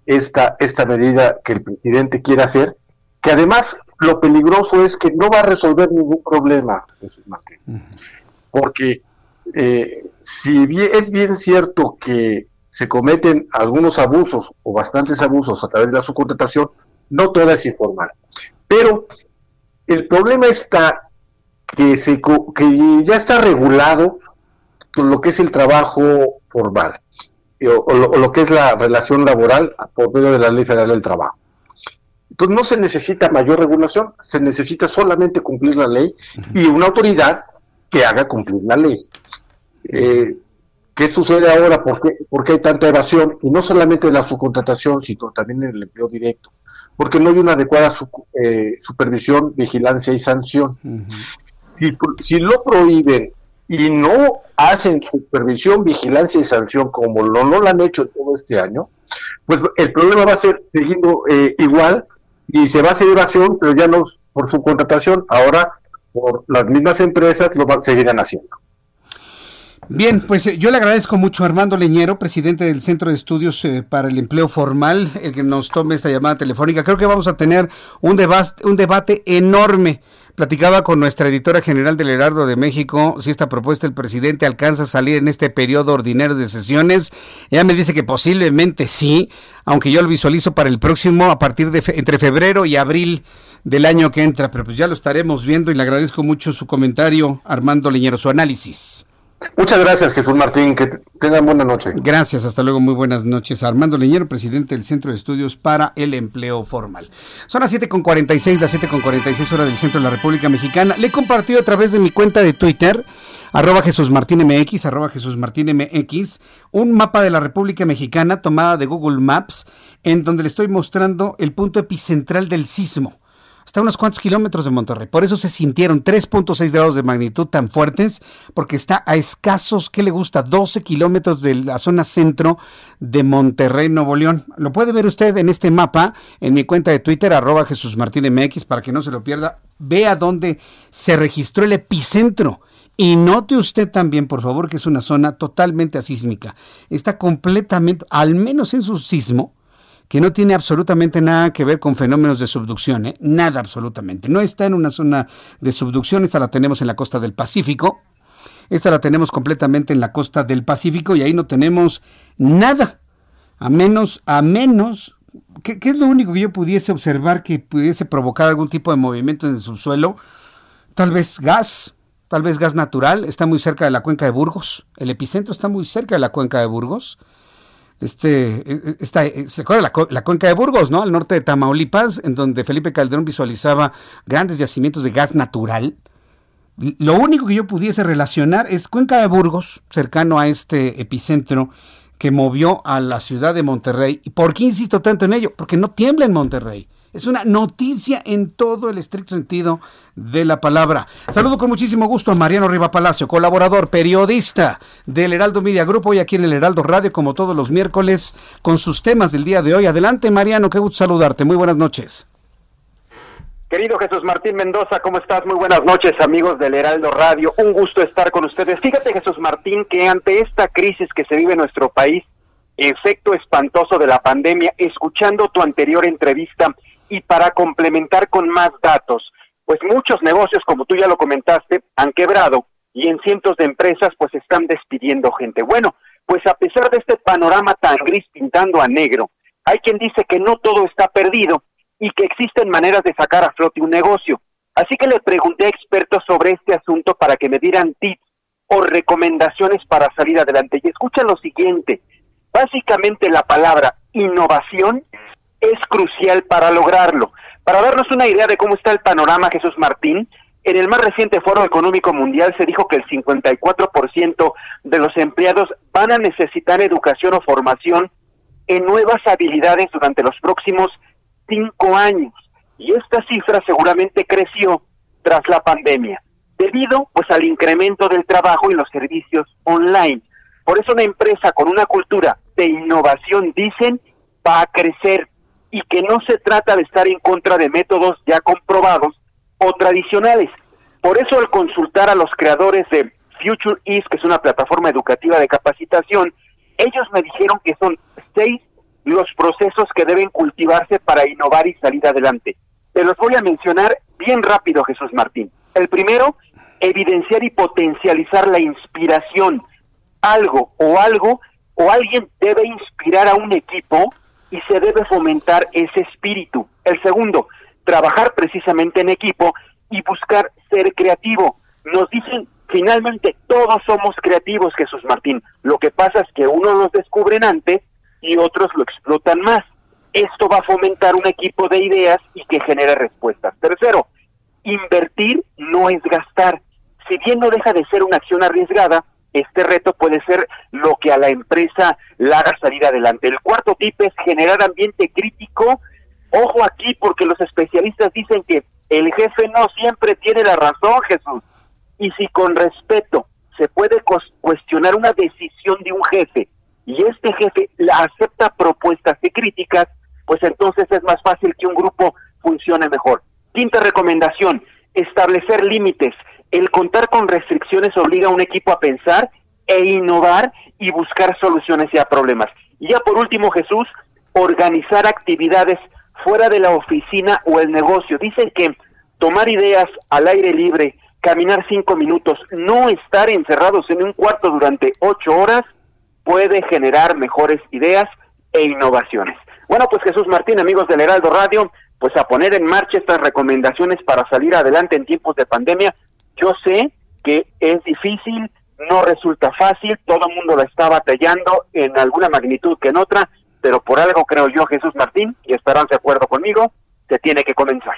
esta, esta medida que el presidente quiere hacer, que además lo peligroso es que no va a resolver ningún problema, Jesús Martín. Porque eh, si bien, es bien cierto que se cometen algunos abusos o bastantes abusos a través de la subcontratación, no toda es informal. Pero el problema está que, se, que ya está regulado lo que es el trabajo formal o, lo, que es la relación laboral por medio de la Ley Federal del Trabajo. Entonces no se necesita mayor regulación, se necesita solamente cumplir la ley y una autoridad que haga cumplir la ley. Eh, ¿Qué sucede ahora? ¿Por qué, hay tanta evasión? Y no solamente en la subcontratación, sino también en el empleo directo. Porque no hay una adecuada eh, supervisión, vigilancia y sanción si, lo prohíben y no hacen supervisión, vigilancia y sanción como lo, no lo han hecho todo este año, pues el problema va a ser siguiendo eh, igual y se va a hacer evasión, pero ya no por su contratación, ahora por las mismas empresas lo seguirán haciendo. Bien, pues eh, yo le agradezco mucho a Armando Leñero, presidente del Centro de Estudios eh, para el Empleo Formal, el que nos tome esta llamada telefónica. Creo que vamos a tener un, debate, un debate enorme Platicaba con nuestra editora general del Heraldo de México si esta propuesta del presidente alcanza a salir en este periodo ordinario de sesiones. Ella me dice que posiblemente sí, aunque yo lo visualizo para el próximo a partir de entre febrero y abril del año que entra, pero pues ya lo estaremos viendo y le agradezco mucho su comentario, Armando Leñero, su análisis. Muchas gracias, Jesús Martín. Que tengan buena noche. Gracias, hasta luego. Muy buenas noches. Armando Leñero, presidente del Centro de Estudios para el Empleo Formal. Son las 7.46, las 7.46 horas del centro de la República Mexicana. Le he compartido a través de mi cuenta de Twitter, arroba Jesús Martín MX, arroba Jesús Martín MX, un mapa de la República Mexicana tomada de Google Maps, en donde le estoy mostrando el punto epicentral del sismo está a unos cuantos kilómetros de Monterrey. Por eso se sintieron 3.6 grados de magnitud tan fuertes, porque está a escasos, ¿qué le gusta? 12 kilómetros de la zona centro de Monterrey, Nuevo León. Lo puede ver usted en este mapa, en mi cuenta de Twitter, arroba Jesús Martín MX, para que no se lo pierda. Vea dónde se registró el epicentro. Y note usted también, por favor, que es una zona totalmente asísmica. Está completamente, al menos en su sismo, que no tiene absolutamente nada que ver con fenómenos de subducción, ¿eh? nada absolutamente. No está en una zona de subducción, esta la tenemos en la costa del Pacífico, esta la tenemos completamente en la costa del Pacífico y ahí no tenemos nada, a menos, a menos, ¿qué, es lo único que yo pudiese observar que pudiese provocar algún tipo de movimiento en el subsuelo? Tal vez gas, tal vez gas natural, está muy cerca de la cuenca de Burgos, el epicentro está muy cerca de la cuenca de Burgos este, e, e, e, ¿se acuerda la, cuenca de Burgos, ¿no? Al norte de Tamaulipas, en donde Felipe Calderón visualizaba grandes yacimientos de gas natural. Lo único que yo pudiese relacionar es Cuenca de Burgos, cercano a este epicentro que movió a la ciudad de Monterrey. ¿Y por qué insisto tanto en ello? Porque no tiembla en Monterrey. Es una noticia en todo el estricto sentido de la palabra. Saludo con muchísimo gusto a Mariano Riva Palacio, colaborador, periodista del Heraldo Media Group, hoy aquí en el Heraldo Radio, como todos los miércoles, con sus temas del día de hoy. Adelante, Mariano, qué gusto saludarte. Muy buenas noches. Querido Jesús Martín Mendoza, ¿cómo estás? Muy buenas noches, amigos del Heraldo Radio. Un gusto estar con ustedes. Fíjate, Jesús Martín, que ante esta crisis que se vive en nuestro país, efecto espantoso de la pandemia, escuchando tu anterior entrevista, y para complementar con más datos, pues muchos negocios, como tú ya lo comentaste, han quebrado y en cientos de empresas pues están despidiendo gente. Bueno, pues a pesar de este panorama tan gris pintando a negro, hay quien dice que no todo está perdido y que existen maneras de sacar a flote un negocio. Así que le pregunté a expertos sobre este asunto para que me dieran tips o recomendaciones para salir adelante. Y escucha lo siguiente, básicamente la palabra innovación es crucial para lograrlo. Para darnos una idea de cómo está el panorama, Jesús Martín, en el más reciente Foro Económico Mundial se dijo que el 54% de los empleados van a necesitar educación o formación en nuevas habilidades durante los próximos cinco años. Y esta cifra seguramente creció tras la pandemia, debido pues al incremento del trabajo y los servicios online. Por eso una empresa con una cultura de innovación, dicen, va a crecer y que no se trata de estar en contra de métodos ya comprobados o tradicionales. Por eso al consultar a los creadores de Future East, que es una plataforma educativa de capacitación, ellos me dijeron que son seis los procesos que deben cultivarse para innovar y salir adelante. Te los voy a mencionar bien rápido, Jesús Martín. El primero, evidenciar y potencializar la inspiración. Algo o algo o alguien debe inspirar a un equipo y se debe fomentar ese espíritu. El segundo, trabajar precisamente en equipo y buscar ser creativo. Nos dicen, finalmente, todos somos creativos, Jesús Martín. Lo que pasa es que unos los descubren antes y otros lo explotan más. Esto va a fomentar un equipo de ideas y que genere respuestas. Tercero, invertir no es gastar. Si bien no deja de ser una acción arriesgada, este reto puede ser lo que a la empresa la haga salir adelante. El cuarto tip es generar ambiente crítico. Ojo aquí porque los especialistas dicen que el jefe no siempre tiene la razón, Jesús. Y si con respeto se puede cuestionar una decisión de un jefe y este jefe la acepta propuestas y críticas, pues entonces es más fácil que un grupo funcione mejor. Quinta recomendación, establecer límites. El contar con restricciones obliga a un equipo a pensar e innovar y buscar soluciones a problemas. Y ya por último, Jesús, organizar actividades fuera de la oficina o el negocio. Dicen que tomar ideas al aire libre, caminar cinco minutos, no estar encerrados en un cuarto durante ocho horas, puede generar mejores ideas e innovaciones. Bueno, pues Jesús Martín, amigos del Heraldo Radio, pues a poner en marcha estas recomendaciones para salir adelante en tiempos de pandemia. Yo sé que es difícil, no resulta fácil, todo el mundo la está batallando en alguna magnitud que en otra, pero por algo creo yo, Jesús Martín, y estarán de acuerdo conmigo, se tiene que comenzar.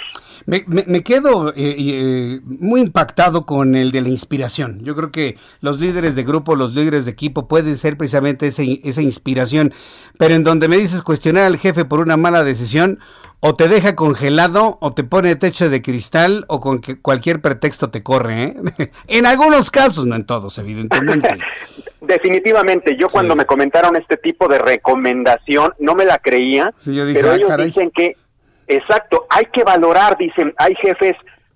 Me, me, quedo eh, eh, muy impactado con el de la inspiración. Yo creo que los líderes de grupo, los líderes de equipo pueden ser precisamente esa, esa inspiración, pero en donde me dices cuestionar al jefe por una mala decisión, o te deja congelado, o te pone techo de cristal, o con que cualquier pretexto te corre. ¿eh? en algunos casos, no en todos, evidentemente. Definitivamente, yo cuando me comentaron este tipo de recomendación, no me la creía, pero ah, ellos dicen que Exacto, hay que valorar, dicen, hay jefes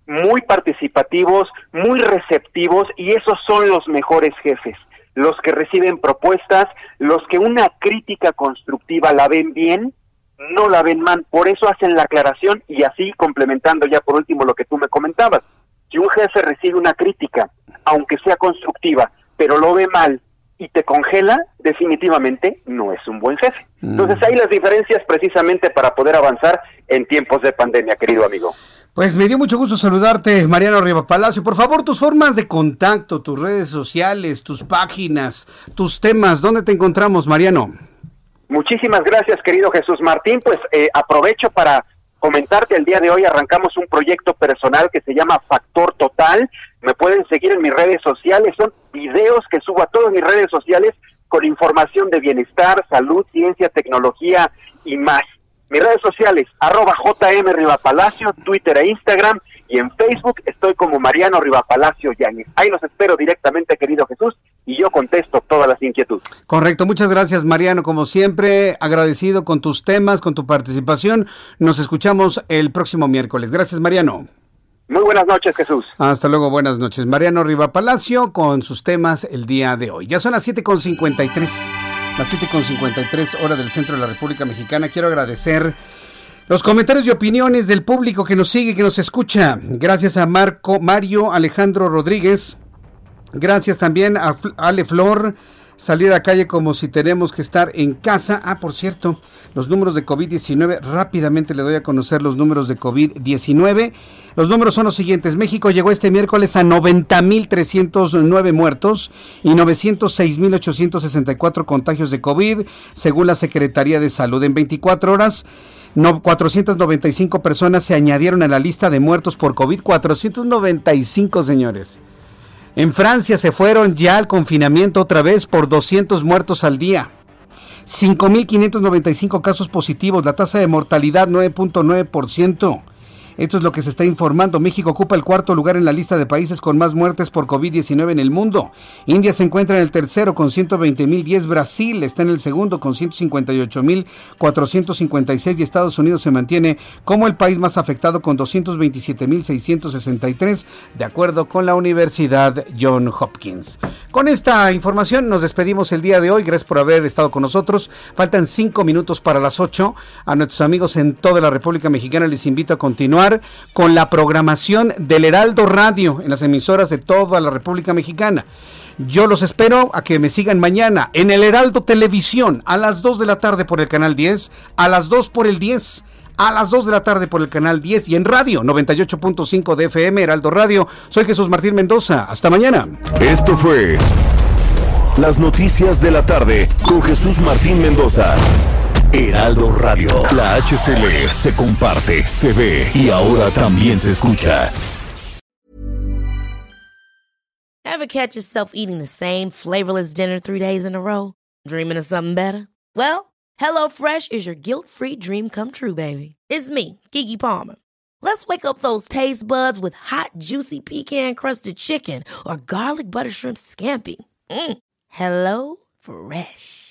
muy participativos, muy receptivos y esos son los mejores jefes, los que reciben propuestas, los que una crítica constructiva la ven bien, no la ven mal, por eso hacen la aclaración y así complementando ya por último lo que tú me comentabas, si un jefe recibe una crítica, aunque sea constructiva, pero lo ve mal y te congela, definitivamente no es un buen jefe. Entonces hay las diferencias precisamente para poder avanzar en tiempos de pandemia, querido amigo. Pues me dio mucho gusto saludarte, Mariano Riva Palacio. Por favor, tus formas de contacto, tus redes sociales, tus páginas, tus temas, ¿dónde te encontramos, Mariano? Muchísimas gracias, querido Jesús Martín. Pues eh, aprovecho para comentarte el día de hoy arrancamos un proyecto personal que se llama Factor Total. Me pueden seguir en mis redes sociales, son videos que subo a todas mis redes sociales con información de bienestar, salud, ciencia, tecnología y más. Mis redes sociales, arroba JM Rivapalacio, Twitter e Instagram, y en Facebook estoy como Mariano Rivapalacio Yáñez. Ahí los espero directamente, querido Jesús, y yo contesto todas las inquietudes. Correcto, muchas gracias Mariano, como siempre, agradecido con tus temas, con tu participación. Nos escuchamos el próximo miércoles. Gracias Mariano. Muy buenas noches, Jesús. Hasta luego, buenas noches. Mariano Riva Palacio con sus temas el día de hoy. Ya son las 7.53, las 7.53 hora del centro de la República Mexicana. Quiero agradecer los comentarios y opiniones del público que nos sigue, que nos escucha. Gracias a Marco, Mario Alejandro Rodríguez. Gracias también a Ale Flor salir a calle como si tenemos que estar en casa. Ah, por cierto, los números de COVID-19, rápidamente le doy a conocer los números de COVID-19. Los números son los siguientes. México llegó este miércoles a 90.309 muertos y 906.864 contagios de COVID, según la Secretaría de Salud. En 24 horas, 495 personas se añadieron a la lista de muertos por COVID. 495, señores. En Francia se fueron ya al confinamiento otra vez por 200 muertos al día. 5.595 casos positivos, la tasa de mortalidad 9.9%. Esto es lo que se está informando. México ocupa el cuarto lugar en la lista de países con más muertes por COVID-19 en el mundo. India se encuentra en el tercero con 120.010. Brasil está en el segundo con 158.456 y Estados Unidos se mantiene como el país más afectado con 227.663 de acuerdo con la Universidad John Hopkins. Con esta información nos despedimos el día de hoy. Gracias por haber estado con nosotros. Faltan cinco minutos para las ocho. A nuestros amigos en toda la República Mexicana les invito a con la programación del Heraldo Radio en las emisoras de toda la República Mexicana. Yo los espero a que me sigan mañana en el Heraldo Televisión a las 2 de la tarde por el canal 10, a las 2 por el 10 a las 2 de la tarde por el canal 10 y en radio 98.5 de FM Heraldo Radio. Soy Jesús Martín Mendoza. Hasta mañana. Esto fue Las Noticias de la tarde con Jesús Martín Mendoza. Heraldo Radio. La HCL se comparte, se ve y ahora también se escucha. Ever catch yourself eating the same flavorless dinner three days in a row? Dreaming of something better? Well, HelloFresh is your guilt-free dream come true, baby. It's me, Kiki Palmer. Let's wake up those taste buds with hot, juicy pecan-crusted chicken or garlic butter shrimp scampi. Mm. Hello Fresh.